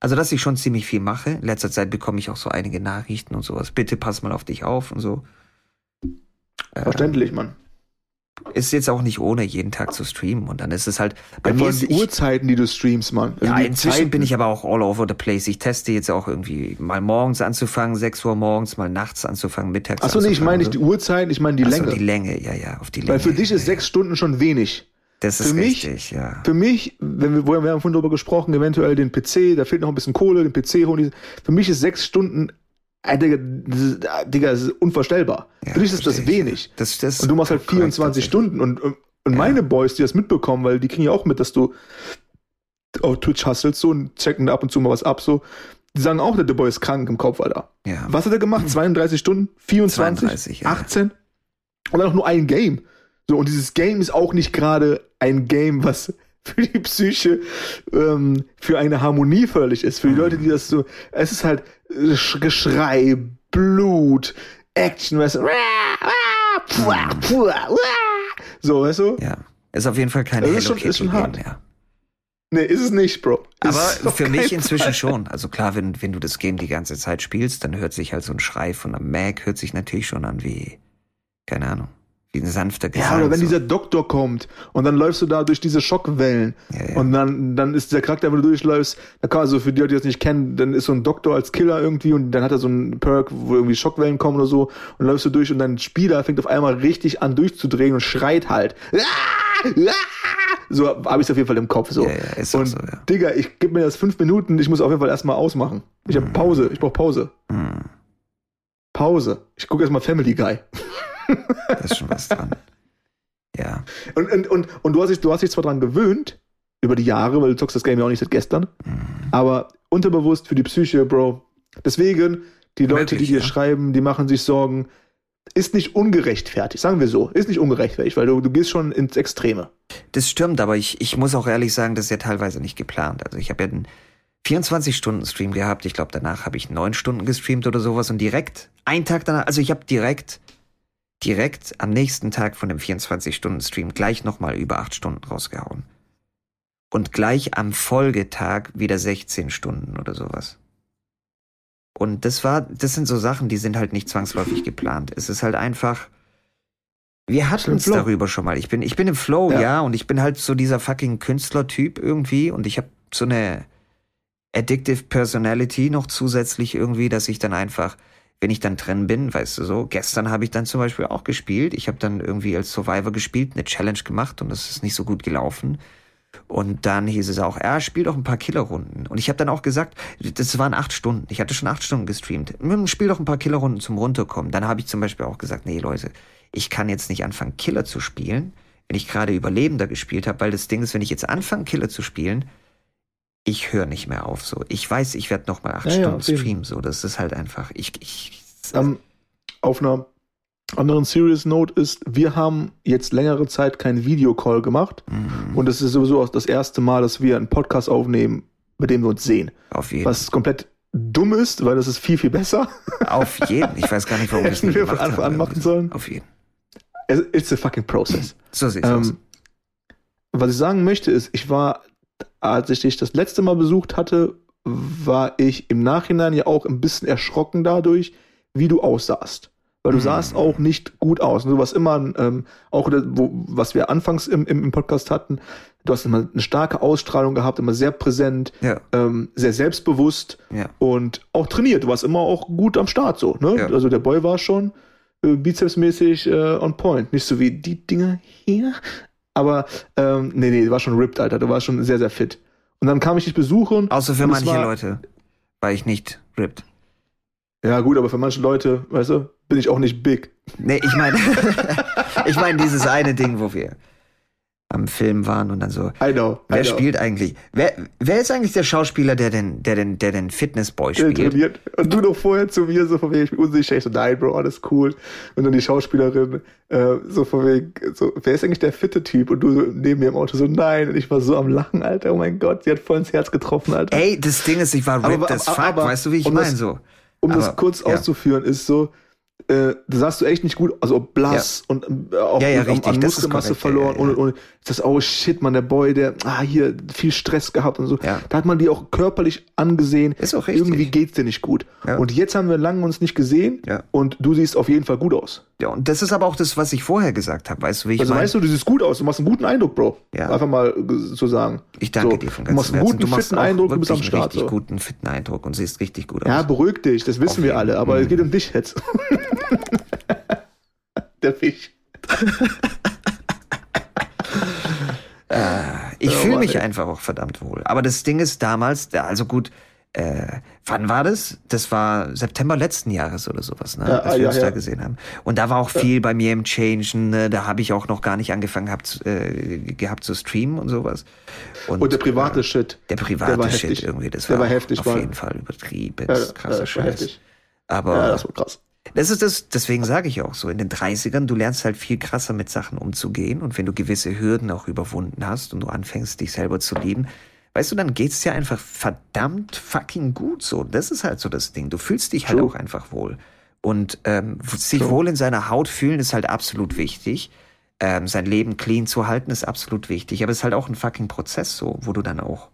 also dass ich schon ziemlich viel mache. In letzter Zeit bekomme ich auch so einige Nachrichten und sowas. Bitte pass mal auf dich auf und so. Äh, Verständlich, Mann. Ist jetzt auch nicht ohne, jeden Tag zu streamen. Und dann ist es halt, bei Ja, mir ist die Uhrzeiten, die du streamst, Mann. Also ja, inzwischen Zeiten. bin ich aber auch all over the place. Ich teste jetzt auch irgendwie mal morgens anzufangen, 6 Uhr morgens, mal nachts anzufangen, mittags Achso, nee, ich meine nicht die so. Uhrzeiten, ich meine die Ach so, Länge. die Länge, ja, ja, auf die Länge. Weil für dich ist ja, sechs Stunden schon wenig. Das ist für mich- richtig, ja. Für mich, wenn wir, wir haben vorhin darüber gesprochen, eventuell den PC, da fehlt noch ein bisschen Kohle, den PC holen. Für mich ist sechs Stunden, äh, Digga, das ist, äh, Digga, das ist unvorstellbar. Ja, für dich ist das wenig. Das, das Und du machst halt korrekt 24 tatsächlich. Stunden. Und, und und meine Boys, die das mitbekommen, weil die kriegen ja auch mit, dass du auf Twitch hustlest so und checken ab und zu mal was ab, so. Die sagen auch, der Boy ist krank im Kopf, Alter. Ja. Was hat er gemacht? 32 Stunden? 24? 32, ja. 18? Und dann auch nur ein Game. So, und dieses Game ist auch nicht gerade ein Game, was für die Psyche ähm, für eine Harmonie förderlich ist. Für die Leute, die das so. Es ist halt äh, Sch- Geschrei, Blut, Action, weißt du? So, weißt du? Ja. Ist auf jeden Fall kein Hello ist schon- Kitty ist schon Game hart. mehr. Nee, ist es nicht, Bro. Ist Aber für mich inzwischen Fall. schon. Also klar, wenn, wenn du das Game die ganze Zeit spielst, dann hört sich halt so ein Schrei von einem Mac, hört sich natürlich schon an wie, keine Ahnung, ein sanfter Gesang. Ja, oder wenn so. dieser Doktor kommt und dann läufst du da durch diese Schockwellen Ja, ja. und dann, dann ist der Charakter, wenn du durchläufst, da kann also für die Leute, die das nicht kennen, dann ist so ein Doktor als Killer irgendwie und dann hat er so einen Perk, wo irgendwie Schockwellen kommen oder so und läufst du durch und dein Spieler fängt auf einmal richtig an durchzudrehen und schreit halt. Ah! Ah! So habe ich es auf jeden Fall im Kopf. So. Ja, ja, ist und so, ja. Digga, ich gebe mir das fünf Minuten, ich muss auf jeden Fall erstmal ausmachen. Ich habe Pause, ich brauche Pause. Hm, Pause. Ich gucke erstmal Family Guy. Da ist schon was dran. Ja. Und, und, und, und du, hast dich, du hast dich zwar dran gewöhnt, über die Jahre, weil du zockst das Game ja auch nicht seit gestern, Hm. aber unterbewusst für die Psyche, Bro. Deswegen, die Leute, Möglich, die dir ja. schreiben, die machen sich Sorgen, ist nicht ungerechtfertigt, sagen wir so, ist nicht ungerechtfertigt, weil du, du gehst schon ins Extreme. Das stimmt, aber ich, ich muss auch ehrlich sagen, das ist ja teilweise nicht geplant. Also ich habe ja einen 24-Stunden-Stream gehabt. Ich glaube, danach habe ich neun Stunden gestreamt oder sowas und direkt, einen Tag danach, also ich habe direkt, direkt am nächsten Tag von dem 24-Stunden-Stream gleich nochmal über acht Stunden rausgehauen. Und gleich am Folgetag wieder 16 Stunden oder sowas. Und das war, das sind so Sachen, die sind halt nicht zwangsläufig geplant. Es ist halt einfach, wir hatten Flow. darüber schon mal. Ich bin, ich bin im Flow, ja. Ja. und ich bin halt so dieser fucking Künstlertyp irgendwie und ich habe so eine addictive Personality noch zusätzlich irgendwie, dass ich dann einfach, wenn ich dann drin bin, weißt du so, gestern habe ich dann zum Beispiel auch gespielt. Ich habe dann irgendwie als Survivor gespielt, eine Challenge gemacht und das ist nicht so gut gelaufen. Und dann hieß es auch, er spielt doch ein paar Killerrunden. Und ich habe dann auch gesagt, das waren acht Stunden. Ich hatte schon acht Stunden gestreamt. Hm, Spiel doch ein paar Killerrunden zum Runterkommen. Dann habe ich zum Beispiel auch gesagt, nee Leute, ich kann jetzt nicht anfangen, Killer zu spielen, wenn ich gerade Überlebender gespielt habe, weil das Ding ist, wenn ich jetzt anfange, Killer zu spielen, ich höre nicht mehr auf so. Ich weiß, ich werde noch mal acht Ja, ja, Stunden jeden streamen. So, das ist halt einfach. Ich, ich Ähm, auf einer anderen Serious Note ist, wir haben jetzt längere Zeit keinen Videocall gemacht Mhm. und es ist sowieso auch das erste Mal, dass wir einen Podcast aufnehmen, mit dem wir uns sehen. auf jeden. Was komplett dumm ist, weil das ist viel, viel besser. Auf jeden. Ich weiß gar nicht, warum Hätten nicht wir von Anfang habe. an machen sollen. Auf jeden. It's a fucking process. So sieht's aus. Ähm, was ich sagen möchte ist, ich war, als ich dich das letzte Mal besucht hatte, war ich im Nachhinein ja auch ein bisschen erschrocken dadurch, wie du aussahst. Weil du Mhm. sahst auch nicht gut aus. Und du warst immer, ähm, auch wo, was wir anfangs im, im, im Podcast hatten, du hast immer eine starke Ausstrahlung gehabt, immer sehr präsent, Ja, ähm, sehr selbstbewusst ja. und auch trainiert. Du warst immer auch gut am Start so. Ne? Ja. Also der Boy war schon äh, bizepsmäßig äh, on point. Nicht so wie die Dinger hier. Aber ähm, nee, nee, du warst schon ripped, Alter. Du warst schon sehr, sehr fit. Und dann kam ich dich besuchen. Außer für manche war- Leute war ich nicht ripped. Ja, gut, aber für manche Leute, weißt du, bin ich auch nicht big. Nee, ich meine, ich meine dieses eine Ding, wo wir am Film waren und dann so, I know. wer I know. spielt eigentlich? Wer, wer ist eigentlich der Schauspieler, der den, der den, der den Fitnessboy Der spielt? trainiert. Und du noch vorher zu mir so von wegen, ich bin unsicher. Ich so, nein, Bro, alles cool. Und dann die Schauspielerin äh, so von wegen, so, wer ist eigentlich der fitte Typ? Und du so neben mir im Auto so, nein. Und ich war so am Lachen, Alter. Oh mein Gott, sie hat voll ins Herz getroffen, Alter. Ey, das Ding ist, ich war Aber- ripped as aber- fuck, aber- weißt du, wie ich meine das- so? um das Aber, kurz ja. auszuführen, ist so, äh, da sahst du echt nicht gut, also blass und äh, auch Ja, ja, an, an Muskelmasse verloren ja, ja, ja. und, und das, oh shit, man, der Boy, der, ah, hier, viel Stress gehabt und so. Ja. Da hat man die auch körperlich angesehen. Ist auch richtig. Irgendwie geht's dir nicht gut. Ja. Und jetzt haben wir lange uns nicht gesehen Ja. und du siehst auf jeden Fall gut aus. Ja, und das ist aber auch das, was ich vorher gesagt habe. Weißt du, wie ich Also meine? weißt du, du siehst gut aus, du machst einen guten Eindruck, Bro. Ja. Einfach mal äh, so sagen. ich danke so, dir von Du ganzem machst einen Herzen. guten, du machst fitten auch Eindruck, du bist am Start. einen richtig So. guten, fitten Eindruck und siehst richtig gut aus. Ja, beruhig dich, das wissen Auf wir alle, aber es geht um dich jetzt. Der Fisch. Ich Ja, fühle mich einfach auch verdammt wohl. Aber das Ding ist damals, also gut, äh, wann war das? Das war September letzten Jahres oder sowas, ne? Ja, als ah, wir ja, uns ja. da gesehen haben. Und da war auch viel bei mir im Changen, ne? da habe ich auch noch gar nicht angefangen gehabt, äh, gehabt zu streamen und sowas. Und der private äh, Shit. der private der Shit heftig. irgendwie, das Der war, war heftig, auf war- jeden Fall übertrieben, Ja, krasser Scheiß. heftig. Aber Ja, das war krass. das ist das, deswegen sage ich auch so, in den 30ern, du lernst halt viel krasser mit Sachen umzugehen und wenn du gewisse Hürden auch überwunden hast und du anfängst, dich selber zu lieben, weißt du, dann geht's dir einfach verdammt fucking gut so. Das ist halt so das Ding. Du fühlst dich halt True. auch einfach wohl. Und ähm, sich True. wohl in seiner Haut fühlen ist halt absolut wichtig. Ähm, sein Leben clean zu halten ist absolut wichtig. Aber es ist halt auch ein fucking Prozess so, wo du dann auch,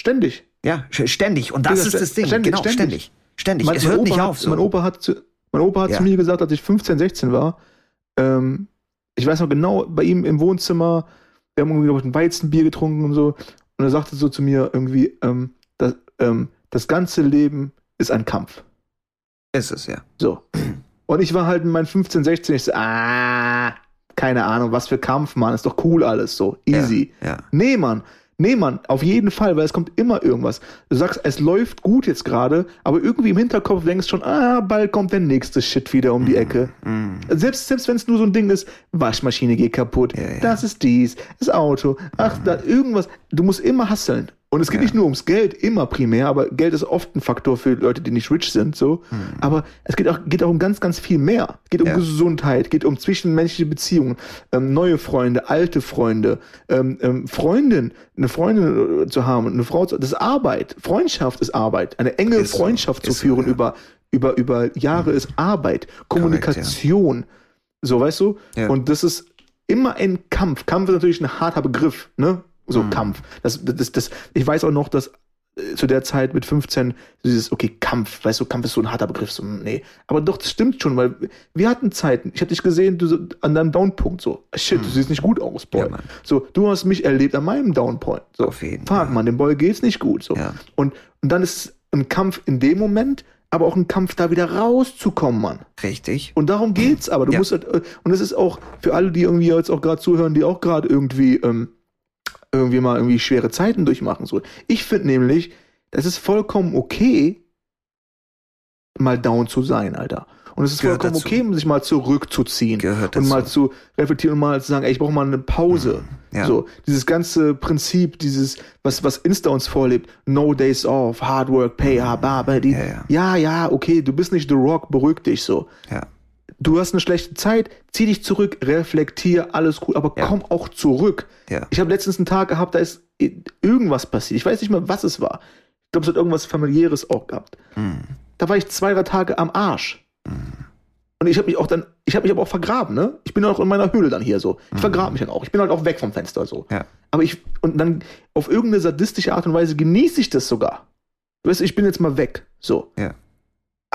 Ständig. ja, ständig. Und das Ja, ist das Ding. ständig, genau, ständig. ständig. Ständig. Mein, es mein hört Opa nicht hat, auf so. Mein Opa hat, zu, mein Opa hat Ja. zu mir gesagt, als ich 15, 16 war, ähm, ich weiß noch genau, bei ihm im Wohnzimmer, wir haben irgendwie glaub ich, ein Weizenbier getrunken und so, und er sagte so zu mir irgendwie, ähm, das, ähm, das ganze Leben ist ein Kampf. ist es, ja. So. Und ich war halt in meinen 15, 16, ich so, ah, keine Ahnung, was für Kampf, Mann, ist doch cool alles, so, easy. Ja, ja. Nee, Mann. Nee, Mann, auf jeden Fall, weil es kommt immer irgendwas. Du sagst, es läuft gut jetzt gerade, aber irgendwie im Hinterkopf denkst schon, ah, bald kommt der nächste Shit wieder um die Ecke. Mm. Selbst, selbst wenn es nur so ein Ding ist, Waschmaschine geht kaputt, Ja, ja. das ist dies, das Auto, ach, da, irgendwas. Du musst immer hasseln. Und es geht Ja. nicht nur ums Geld, immer primär, aber Geld ist oft ein Faktor für Leute, die nicht rich sind, so. Aber es geht auch, geht auch um ganz, ganz viel mehr. Es geht um Ja. Gesundheit, geht um zwischenmenschliche Beziehungen, ähm, neue Freunde, alte Freunde, ähm, ähm, Freundin, eine Freundin äh, zu haben, eine Frau zu, das ist Arbeit. Freundschaft ist Arbeit. Eine enge Ist so, Freundschaft zu ist so, führen ja. über, über, über Jahre ist Arbeit. Kommunikation. So, weißt du? Und das ist immer ein Kampf. Kampf ist natürlich ein harter Begriff, ne? So Mhm. Kampf. Das, das, das, ich weiß auch noch, dass äh, zu der Zeit mit 15 dieses, okay, Kampf, weißt du, Kampf ist so ein harter Begriff, so, nee. Aber doch, das stimmt schon, weil wir hatten Zeiten, ich habe dich gesehen, du so, an deinem Downpunkt, so, shit, du siehst nicht gut aus, Boy. Ja, so, du hast mich erlebt an meinem Downpoint. So, Auf jeden fuck, Fall. man, dem Boy geht's nicht gut, so. Ja. Und, und dann ist es ein Kampf in dem Moment, aber auch ein Kampf, da wieder rauszukommen, Mann. Richtig. Und darum geht's aber. Du Ja. musst halt, äh, und es ist auch für alle, die irgendwie jetzt auch gerade zuhören, die auch gerade irgendwie, ähm, irgendwie mal irgendwie schwere Zeiten durchmachen. So. Ich finde nämlich, das ist vollkommen okay, mal down zu sein, Alter. Und es ist Gehört vollkommen dazu. okay, sich mal zurückzuziehen Gehört und dazu. mal zu reflektieren und mal zu sagen, ey, ich brauche mal eine Pause. Ja. So, dieses ganze Prinzip, dieses, was, was Insta uns vorlebt, no days off, hard work, pay, ah, ba, ba, die, Ja, ja. ja, ja, okay, du bist nicht The Rock, beruhig dich so Ja. Du hast eine schlechte Zeit, zieh dich zurück, reflektier, alles gut, aber Ja. komm auch zurück. Ja. Ich habe letztens einen Tag gehabt, da ist irgendwas passiert. Ich weiß nicht mehr, was es war. Ich glaube, es hat irgendwas familiäres auch gehabt. Mm. Da war ich zwei, drei Tage am Arsch. Und ich habe mich auch dann, ich habe mich aber auch vergraben, ne? Ich bin auch in meiner Höhle dann hier so. Ich vergrabe mich dann auch. Ich bin halt auch weg vom Fenster so. Ja. Aber ich, und dann auf irgendeine sadistische Art und Weise genieße ich das sogar. Du weißt, ich bin jetzt mal weg. So. Ja.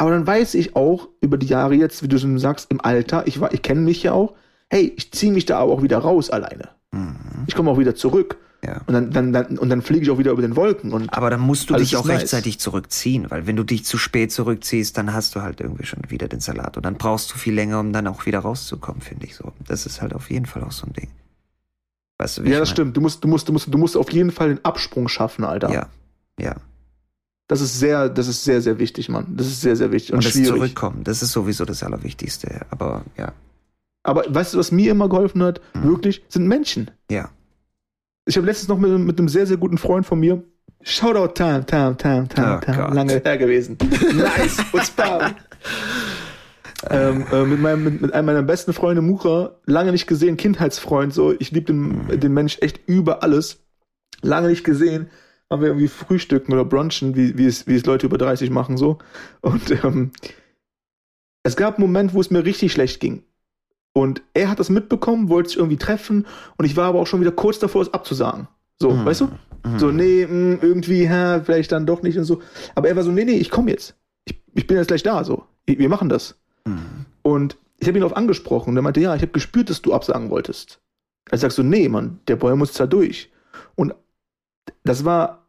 Aber dann weiß ich auch über die Jahre jetzt, wie du schon sagst, im Alter, ich, war- ich kenne mich ja auch, hey, ich ziehe mich da aber auch wieder raus alleine. Mhm. Ich komme auch wieder zurück. Ja. Und dann, dann, dann, und dann fliege ich auch wieder über den Wolken. Und Aber dann musst du dich auch nice. rechtzeitig zurückziehen, weil wenn du dich zu spät zurückziehst, dann hast du halt irgendwie schon wieder den Salat. Und dann brauchst du viel länger, um dann auch wieder rauszukommen, finde ich so. Das ist halt auf jeden Fall auch so ein Ding. Weißt du, wie ja, das mein? stimmt. Du musst, du, musst, du, musst, du musst auf jeden Fall den Absprung schaffen, Alter. Ja. Ja. Das ist sehr, das ist sehr, sehr wichtig, Mann. Das ist sehr, sehr wichtig und, Und das schwierig. Zurückkommen, das ist sowieso das Allerwichtigste. Aber ja. Aber weißt du, was mir immer geholfen hat? Mhm. Wirklich, sind Menschen. Ja. Ich habe letztens noch mit, mit einem sehr, sehr guten Freund von mir. Shoutout Time, Time, Time, Time, Oh Time. Lange her gewesen. nice. What's up? ähm, äh, mit, meinem, mit, mit einem meiner besten Freunde, Mucha, lange nicht gesehen, Kindheitsfreund, so. Ich liebe den, den Mensch echt über alles. Lange nicht gesehen. Haben wir irgendwie frühstücken oder brunchen, wie, wie, es, wie es Leute über 30 machen, so. Und ähm, es gab einen Moment, wo es mir richtig schlecht ging. Und er hat das mitbekommen, wollte sich irgendwie treffen und ich war aber auch schon wieder kurz davor, es abzusagen. So, Mhm. weißt du? Mhm. So, nee, mh, irgendwie, hä, vielleicht dann doch nicht und so. Aber er war so, nee, nee, ich komme jetzt. Ich, ich bin jetzt gleich da, so. Wir machen das. Mhm. Und ich habe ihn darauf angesprochen und er meinte, ja, ich habe gespürt, dass du absagen wolltest. Also sagst du, nee, Mann, der Boy muss da durch. Und das war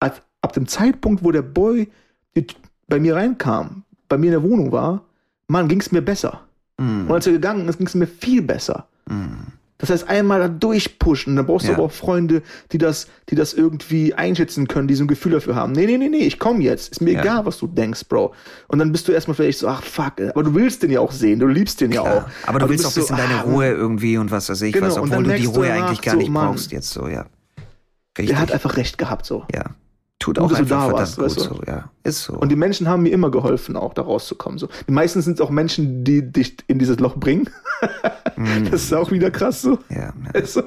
als, ab dem Zeitpunkt, wo der Boy die, bei mir reinkam, bei mir in der Wohnung war, Mann, ging es mir besser. Mm. Und als er gegangen ist, ging es mir viel besser. Mm. Das heißt, einmal da durchpushen, dann brauchst du Ja. aber auch Freunde, die das, die das irgendwie einschätzen können, die so ein Gefühl dafür haben. Nee, nee, nee, nee, ich komm jetzt. Ist mir Ja. egal, was du denkst, Bro. Und dann bist du erstmal vielleicht so, ach fuck, aber du willst den ja auch sehen, du liebst den ja Klar. auch. Aber du willst auch ein bisschen so, deine ah, Ruhe irgendwie und was weiß ich Genau, was, und obwohl du die du Ruhe eigentlich gar so, nicht Mann. brauchst jetzt so, ja. Der Richtig. hat einfach recht gehabt, so. ja. Tut auch einfach da warst, gut weißt du? so, ja. Ist so. Und die Menschen haben mir immer geholfen, auch da rauszukommen. So. Die meisten sind auch Menschen, die dich in dieses Loch bringen. Mm. Das ist auch wieder krass so. ja, ja, Also,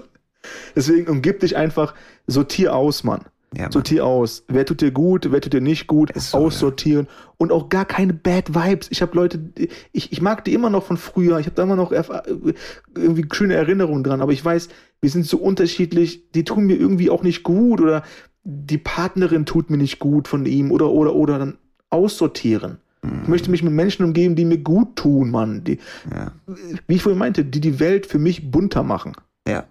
deswegen umgib dich einfach, sortier aus, Mann. ja, Mann. Sortier aus. Wer tut dir gut, wer tut dir nicht gut, so, aussortieren. Und auch gar keine Bad Vibes. Ich habe Leute, ich, ich mag die immer noch von früher. Ich habe da immer noch irgendwie schöne Erinnerungen dran. Aber ich weiß, wir sind so unterschiedlich. Die tun mir irgendwie auch nicht gut. Oder die Partnerin tut mir nicht gut von ihm. Oder, oder, oder. Dann aussortieren. Ich möchte mich mit Menschen umgeben, die mir gut tun, Mann. Die, ja. wie ich vorhin meinte, die die Welt für mich bunter machen. ja.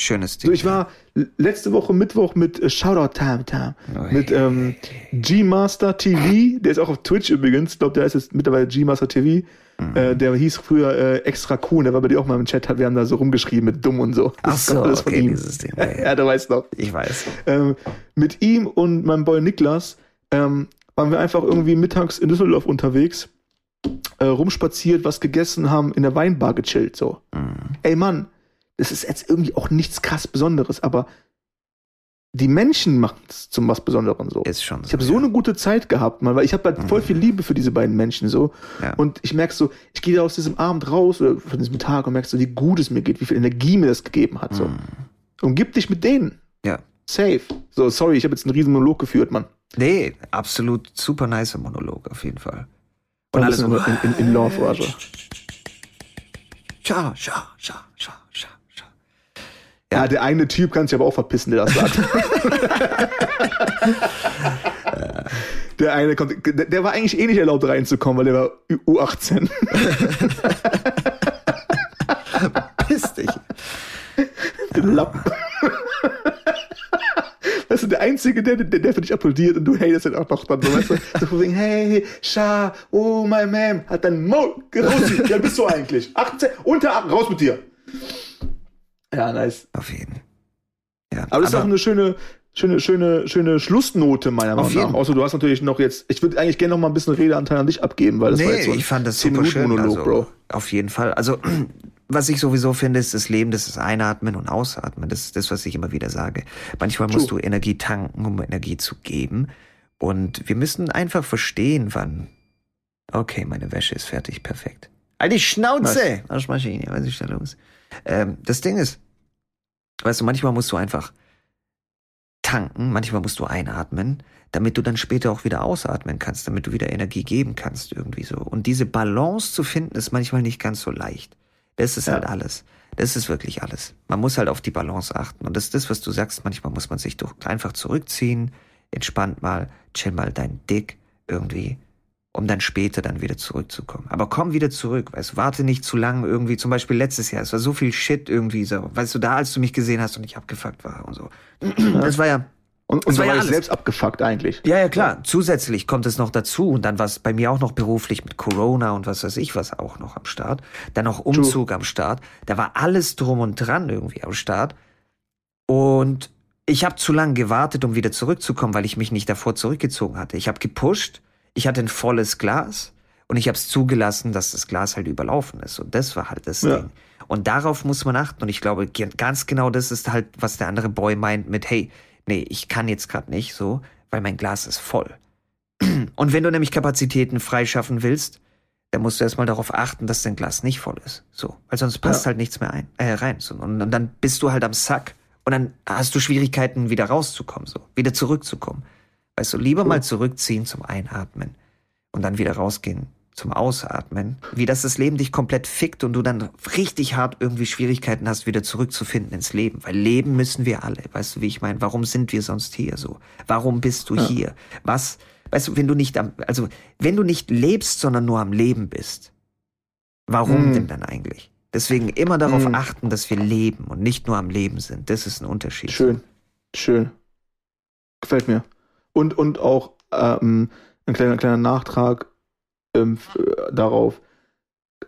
Schönes Ding. So, ich war letzte Woche Mittwoch mit äh, Shoutout Time Time Oh, mit ähm, G-Master TV, der ist auch auf Twitch übrigens, ich glaube, der ist jetzt mittlerweile G-Master TV. Mhm. Äh, der hieß früher äh, extra cool, der war bei dir auch mal im Chat, hat, wir haben da so rumgeschrieben mit dumm und so. Ach so, alles von okay, ihm. dieses Ding. Ja, ja. Ja, du weißt noch. Ich weiß. Ähm, mit ihm und meinem Boy Niklas ähm, waren wir einfach irgendwie mittags in Düsseldorf unterwegs, äh, rumspaziert, was gegessen haben, in der Weinbar gechillt, so. Mhm. Ey Mann, das ist jetzt irgendwie auch nichts krass Besonderes, aber die Menschen machen es zum was Besonderen so. Ist schon Ich habe so eine gute Zeit gehabt, Mann, weil ich habe halt voll viel Liebe für diese beiden Menschen so. Ja. Und ich merke so, ich gehe da aus diesem Abend raus oder von diesem Tag und merkst so, wie gut es mir geht, wie viel Energie mir das gegeben hat. So. Mhm. Umgib dich mit denen. Ja. Safe. So, sorry, ich habe jetzt einen riesen Monolog geführt, Mann. Nee, absolut super nice Monolog auf jeden Fall. Und Ein alles so. in, in, in Love, schau, schau, schau, schau, schau. Ja, der eine Typ kann sich aber auch verpissen, der das sagt. der eine kommt, der, der war eigentlich eh nicht erlaubt reinzukommen, weil der war U18. Piss dich. Den Lappen. Weißt du, der Einzige, der, der, der für dich applaudiert und du hatest halt auch noch dann so, weißt du, so von wegen, hey, Scha, oh, my man, hat dein Maul, raus, wie alt bist du eigentlich? 18, unter 8, raus mit dir. Ja, nice. Auf jeden. Ja, Aber das ist auch eine schöne, schöne, schöne, schöne Schlussnote meiner Meinung nach. Außer du hast natürlich noch jetzt, ich würde eigentlich gerne noch mal ein bisschen Redeanteil an dich abgeben, weil das war nee, jetzt so ein ich fand das 10 super schön. Monolog, also, Bro. Auf jeden Fall. Also, was ich sowieso finde, ist das Leben, das ist Einatmen und Ausatmen. Das ist das, was ich immer wieder sage. Manchmal musst du Energie tanken, um Energie zu geben. Und wir müssen einfach verstehen, wann. Okay, meine Wäsche ist fertig, perfekt. Halt die Schnauze! Waschmaschine, was ist da los? Ähm, das Ding ist, weißt du, manchmal musst du einfach tanken, manchmal musst du einatmen, damit du dann später auch wieder ausatmen kannst, damit du wieder Energie geben kannst irgendwie so. Und diese Balance zu finden, ist manchmal nicht ganz so leicht. Das ist Ja. halt alles. Das ist wirklich alles. Man muss halt auf die Balance achten. Und das ist das, was du sagst. Manchmal muss man sich doch einfach zurückziehen, entspannt mal, chill mal dein Dick irgendwie, um dann später dann wieder zurückzukommen. Aber komm wieder zurück, weißt du, warte nicht zu lang irgendwie, zum Beispiel letztes Jahr, es war so viel Shit irgendwie so, weißt du, da als du mich gesehen hast und ich abgefuckt war und so. Das war ja, Und, und da war ja ich alles. selbst abgefuckt eigentlich. ja, ja, klar. Zusätzlich kommt es noch dazu und dann war es bei mir auch noch beruflich mit Corona und was weiß ich was auch noch am Start. Dann noch Umzug am Start. Da war alles drum und dran irgendwie am Start. Und ich habe zu lange gewartet, um wieder zurückzukommen, weil ich mich nicht davor zurückgezogen hatte. Ich habe gepusht, ich hatte ein volles Glas und ich habe es zugelassen, dass das Glas halt überlaufen ist. Und das war halt das Ja. Ding. Und darauf muss man achten. Und ich glaube, ganz genau das ist halt, was der andere Boy meint mit, hey, nee, ich kann jetzt gerade nicht so, weil mein Glas ist voll. Und wenn du nämlich Kapazitäten freischaffen willst, dann musst du erstmal darauf achten, dass dein Glas nicht voll ist. So. Weil sonst passt Ja. halt nichts mehr ein, äh, rein. So. Und, und dann bist du halt am Sack. Und dann hast du Schwierigkeiten, wieder rauszukommen, so. Wieder zurückzukommen. Weißt du, lieber mal zurückziehen zum Einatmen und dann wieder rausgehen zum Ausatmen. Wie das das Leben dich komplett fickt und du dann richtig hart irgendwie Schwierigkeiten hast, wieder zurückzufinden ins Leben. Weil leben müssen wir alle. Weißt du, wie ich meine? Warum sind wir sonst hier so? Warum bist du hier? Was, weißt du, wenn du nicht am, also, wenn du nicht lebst, sondern nur am Leben bist, Warum Mm. denn dann eigentlich? Deswegen immer darauf Mm. achten, dass wir leben und nicht nur am Leben sind. Das ist ein Unterschied. Schön. Schön. Gefällt mir. Und, und auch ähm, ein kleiner, kleiner Nachtrag ähm, äh, darauf.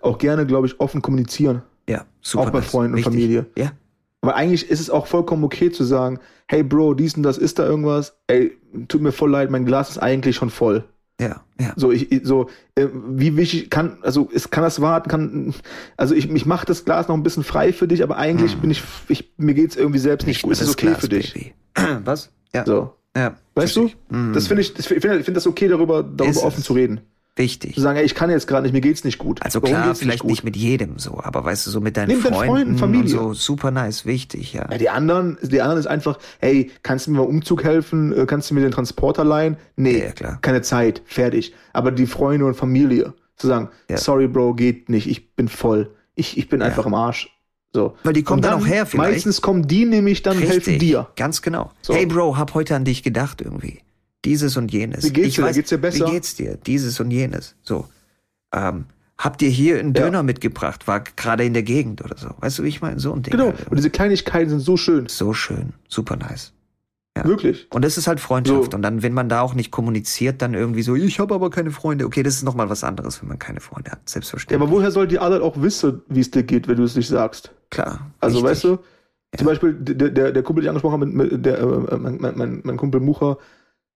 Auch gerne, glaube ich, offen kommunizieren. Ja, super. auch bei nice. Freunden und Wichtig. Familie. Ja. Aber eigentlich ist es auch vollkommen okay zu sagen, hey Bro, dies und das ist da irgendwas. Ey, tut mir voll leid, mein Glas ist eigentlich schon voll. Ja, ja. So, ich, ich- so, äh, wie wichtig kann, also es kann das warten, kann, also ich, ich mache das Glas noch ein bisschen frei für dich, aber eigentlich Mhm. bin ich, ich, mir geht's irgendwie selbst nicht gut. Ist es okay Glas, für dich? Baby. Was? Ja. So. Ja. Weißt verstehe du? ich. Mhm. Das finde ich, das, ich finde ich finde das okay, darüber, darüber Ist offen zu reden. Wichtig. Zu sagen, ey, ich kann jetzt gerade nicht, mir geht's nicht gut. Also Warum klar, vielleicht gut? nicht mit jedem so, aber weißt du, so mit deinen Nimm deinen Freunden, Freunden, Familie. so, super nice, wichtig, ja. Ja, die anderen, die anderen ist einfach, hey, kannst du mir beim Umzug helfen? Äh, Kannst du mir den Transporter leihen? Nee, ja, klar. keine Zeit, fertig. Aber die Freunde und Familie zu sagen, Ja. sorry, Bro, geht nicht, ich bin voll. Ich, ich bin einfach im Arsch. So. Weil die kommen Und dann auch her vielleicht. Meistens kommen die nämlich dann und helfen dir. Ganz genau. So. Hey Bro, hab heute an dich gedacht irgendwie. Dieses und jenes. Wie geht's ich dir? Weiß, Geht's dir besser? Wie geht's dir? Dieses und jenes. So. Ähm, habt ihr hier einen Ja. Döner mitgebracht? War gerade in der Gegend oder so. Weißt du, wie ich meine? So ein Ding. Genau. halt. Und diese Kleinigkeiten sind so schön. So schön. Super nice. Ja. Wirklich. Und das ist halt Freundschaft. So. Und dann, wenn man da auch nicht kommuniziert, dann irgendwie so, ich habe aber keine Freunde. Okay, das ist nochmal was anderes, wenn man keine Freunde hat. Ja, Selbstverständlich. aber woher soll die alle auch wissen, wie es dir geht, wenn du es nicht sagst? Klar. Also, richtig. weißt du, zum Beispiel der, der, der Kumpel, den ich angesprochen habe, der, äh, mein, mein, mein, mein Kumpel Mucha,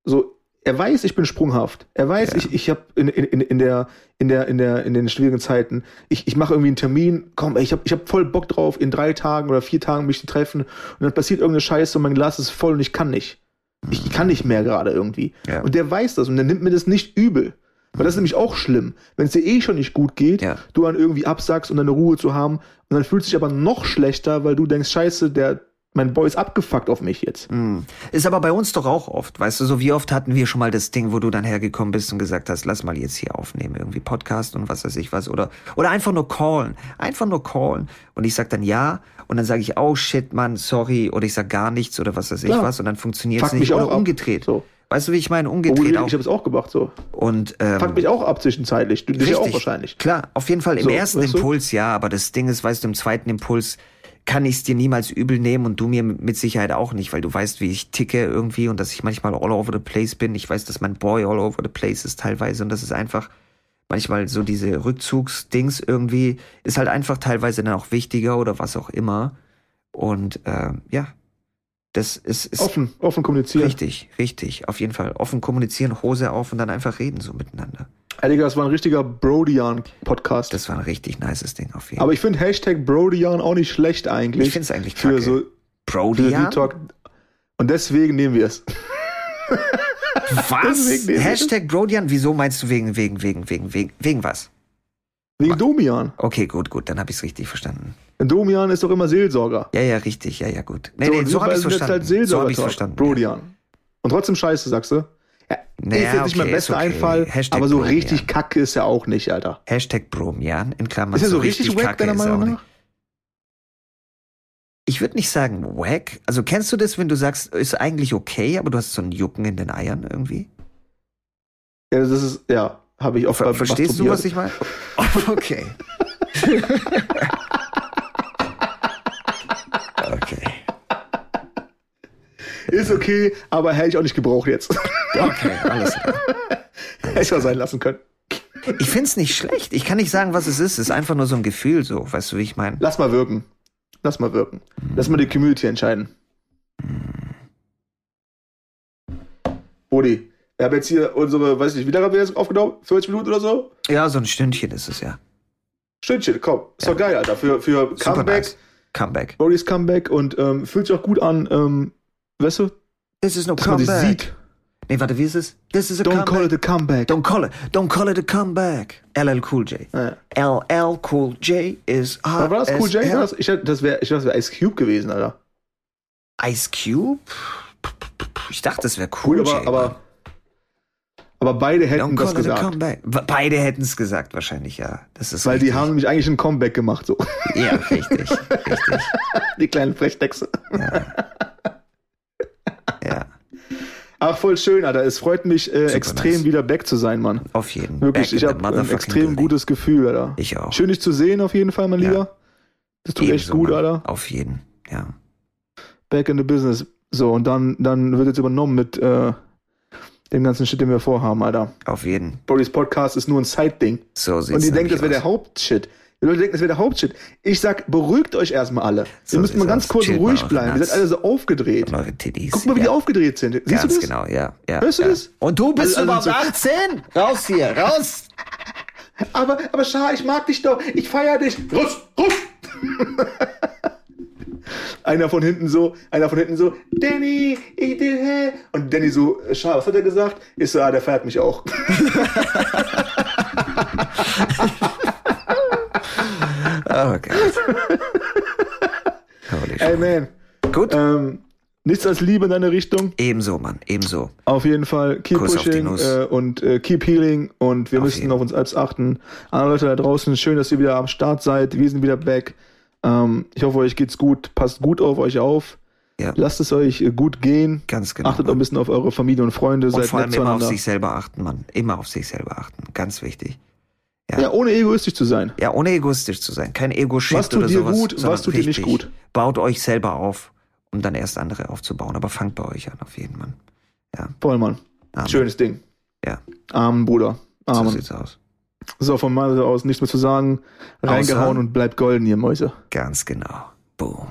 so, er weiß, ich bin sprunghaft. Er weiß, Ja. ich, ich habe in, in, in, der, in, der, in, der, in den schwierigen Zeiten, ich, ich mache irgendwie einen Termin, komm, ey, ich habe ich hab voll Bock drauf, in drei Tagen oder vier Tagen mich zu treffen und dann passiert irgendeine Scheiße und mein Glas ist voll und ich kann nicht. Ich, ich kann nicht mehr gerade irgendwie. Ja. Und der weiß das und der nimmt mir das nicht übel. Weil das ist nämlich auch schlimm. Wenn es dir eh schon nicht gut geht, Ja. du dann irgendwie absagst, um deine Ruhe zu haben, und dann fühlt sich aber noch schlechter, weil du denkst, scheiße, der, mein Boy ist abgefuckt auf mich jetzt. Hm. Ist aber bei uns doch auch oft, weißt du, so wie oft hatten wir schon mal das Ding, wo du dann hergekommen bist und gesagt hast, lass mal jetzt hier aufnehmen, irgendwie Podcast und was weiß ich was, oder, oder einfach nur callen, einfach nur callen. Und ich sag dann ja, und dann sage ich, oh shit, Mann, sorry, oder ich sag gar nichts oder was weiß ich Klar. was, und dann funktioniert es nicht, mich oder umgedreht. So. Weißt du, wie ich meine? Oh, Umgedreht ich auch. habe es auch gemacht so. Und, ähm, Fuckt mich auch ab zwischenzeitlich. Du dich ja auch wahrscheinlich. Klar, auf jeden Fall im So, ersten weißt du? Impuls ja, aber das Ding ist, weißt du, im zweiten Impuls kann ich es dir niemals übel nehmen und du mir mit Sicherheit auch nicht, weil du weißt, wie ich ticke irgendwie und dass ich manchmal all over the place bin. Ich weiß, dass mein Boy all over the place ist teilweise und das ist einfach manchmal so diese Rückzugsdings irgendwie ist halt einfach teilweise dann auch wichtiger oder was auch immer. Und äh, ja, das ist, ist Offen, offen kommunizieren. richtig, richtig. Auf jeden Fall offen kommunizieren, Hose auf und dann einfach reden so miteinander. Ey, Digga, das war ein richtiger Brodian-Podcast. Das war ein richtig nices Ding auf jeden Fall. Aber ich finde Hashtag Brodian auch nicht schlecht eigentlich. Ich find's eigentlich für kacke. so für ja? Deep Talk. Und deswegen nehmen wir es. Was? Hashtag Brodian? Wieso meinst du wegen, wegen, wegen, wegen, wegen, wegen was? Wegen Domian. Okay, gut, gut, dann habe ich's richtig verstanden. Domian ist doch immer Seelsorger. Ja, ja, richtig, ja, ja, gut. Nee, so, nee, so habe sind jetzt verstanden. halt so Seelsorger. habe ich's verstanden. ja. Brodian. Und trotzdem scheiße, sagst du? Ja, Naja, ist jetzt nicht mein okay, bester ist okay. Einfall, Hashtag aber so Bromian. richtig kacke ist er auch nicht, Alter. Hashtag Bromian, in Klammern. Ist er so richtig wack, kacke deiner er Meinung nach? Ich würde nicht sagen wack. Also kennst du das, wenn du sagst, ist eigentlich okay, aber du hast so ein Jucken in den Eiern irgendwie? Ja, das ist, ja, habe ich auch Ver verstehst du, was ich meine? Okay. Ist okay, aber hätte ich auch nicht gebraucht jetzt. Okay, alles klar. Hätte ich auch sein lassen können. Ich find's nicht schlecht. Ich kann nicht sagen, was es ist. Es ist einfach nur so ein Gefühl, so. Weißt du, wie ich meine? Lass mal wirken. Lass mal wirken. Lass mal die Community entscheiden. Rudi, wir haben jetzt hier unsere, weiß nicht, wie lange haben wir jetzt aufgenommen? 40 Minuten oder so? Ja, so ein Stündchen ist es ja. Stündchen, komm. Ist doch geil, Alter. Für, für Super Comeback, nice. Comeback. Rodys Comeback und ähm, fühlt sich auch gut an, ähm, weißt du, This is no dass man comeback. sieht. Nee, warte, wie ist es? This is a Don't comeback. call it a comeback. Don't call it. Don't call it a comeback. LL Cool J. Ja. LL Cool J is hot war das Cool J? das, ich dachte, das wäre wär Ice Cube gewesen, Alter. Ice Cube? Ich dachte, das wäre Cool, Cool, aber, J. aber, aber beide hätten das a gesagt. Beide hätten es gesagt, wahrscheinlich, ja. Das ist Weil die richtig. haben nämlich eigentlich ein Comeback gemacht, so. Ja, richtig. richtig. die kleinen Frechdechse. Ja. Ach, voll schön, Alter. Es freut mich äh, extrem, nice. wieder back zu sein, Mann. Auf jeden. Wirklich, Back in ich habe ein extrem building. gutes Gefühl, Alter. Ich auch. Schön, dich zu sehen, auf jeden Fall, mein Ja. Lieber. Das tut echt Ebenso, gut, Mann. Alter. Auf jeden. Ja. Back in the business. So, und dann, dann wird jetzt übernommen mit äh, dem ganzen Shit, den wir vorhaben, Alter. Auf jeden. Bodys Podcast ist nur ein Side-Ding. So sieht's Und ihr denkt, das wäre der. Hauptshit. Die Leute denken, das wäre der Hauptshit. Ich sag, beruhigt euch erstmal alle. So ihr müsst mal ganz kurz ruhig bleiben. Ihr seid alle so aufgedreht. Guck mal, wie die ja. aufgedreht sind. Siehst Ganz du das? genau, ja. ja Hörst du ja. das? Und du bist Also- überhaupt also 18? Raus hier, raus! Aber, aber Schar, ich mag dich doch. Ich feier dich. Russ, Russ. einer von hinten so, einer von hinten so, Danny, ich will, hä? Und Danny so, Schar, was hat er gesagt? Ich so, ah, der feiert mich auch. Oh Gott. Holy Ey, man. Gut. Ähm, nichts als Liebe in deine Richtung. Ebenso, Mann, ebenso. Auf jeden Fall keep Kuss pushing äh, und äh, keep healing und wir Auf müssen jeden. auf uns selbst achten. Alle Leute da draußen, schön, dass ihr wieder am Start seid. Wir sind wieder back. Ähm, ich hoffe, euch geht's gut. Passt gut auf euch auf. Ja. Lasst es euch äh, gut gehen. Ganz genau. Achtet auch ein bisschen auf eure Familie und Freunde. Und seid vor allem immer auf sich selber achten, Mann. Immer auf sich selber achten. Ganz wichtig. Ja, ohne egoistisch zu sein. Ja, ohne egoistisch zu sein. Kein Ego-Shit oder dir sowas. gut, was tut dir nicht gut? Baut euch selber auf, um dann erst andere aufzubauen. Aber fangt bei euch an, auf jeden Mann. Vollmann. Amen. Schönes Ding. Ja, Amen, Bruder. so Amen. sieht's aus. So, von meiner Seite aus nichts mehr zu sagen. Reingehauen Außer- und bleibt golden, ihr Mäuse. Ganz genau. Boom.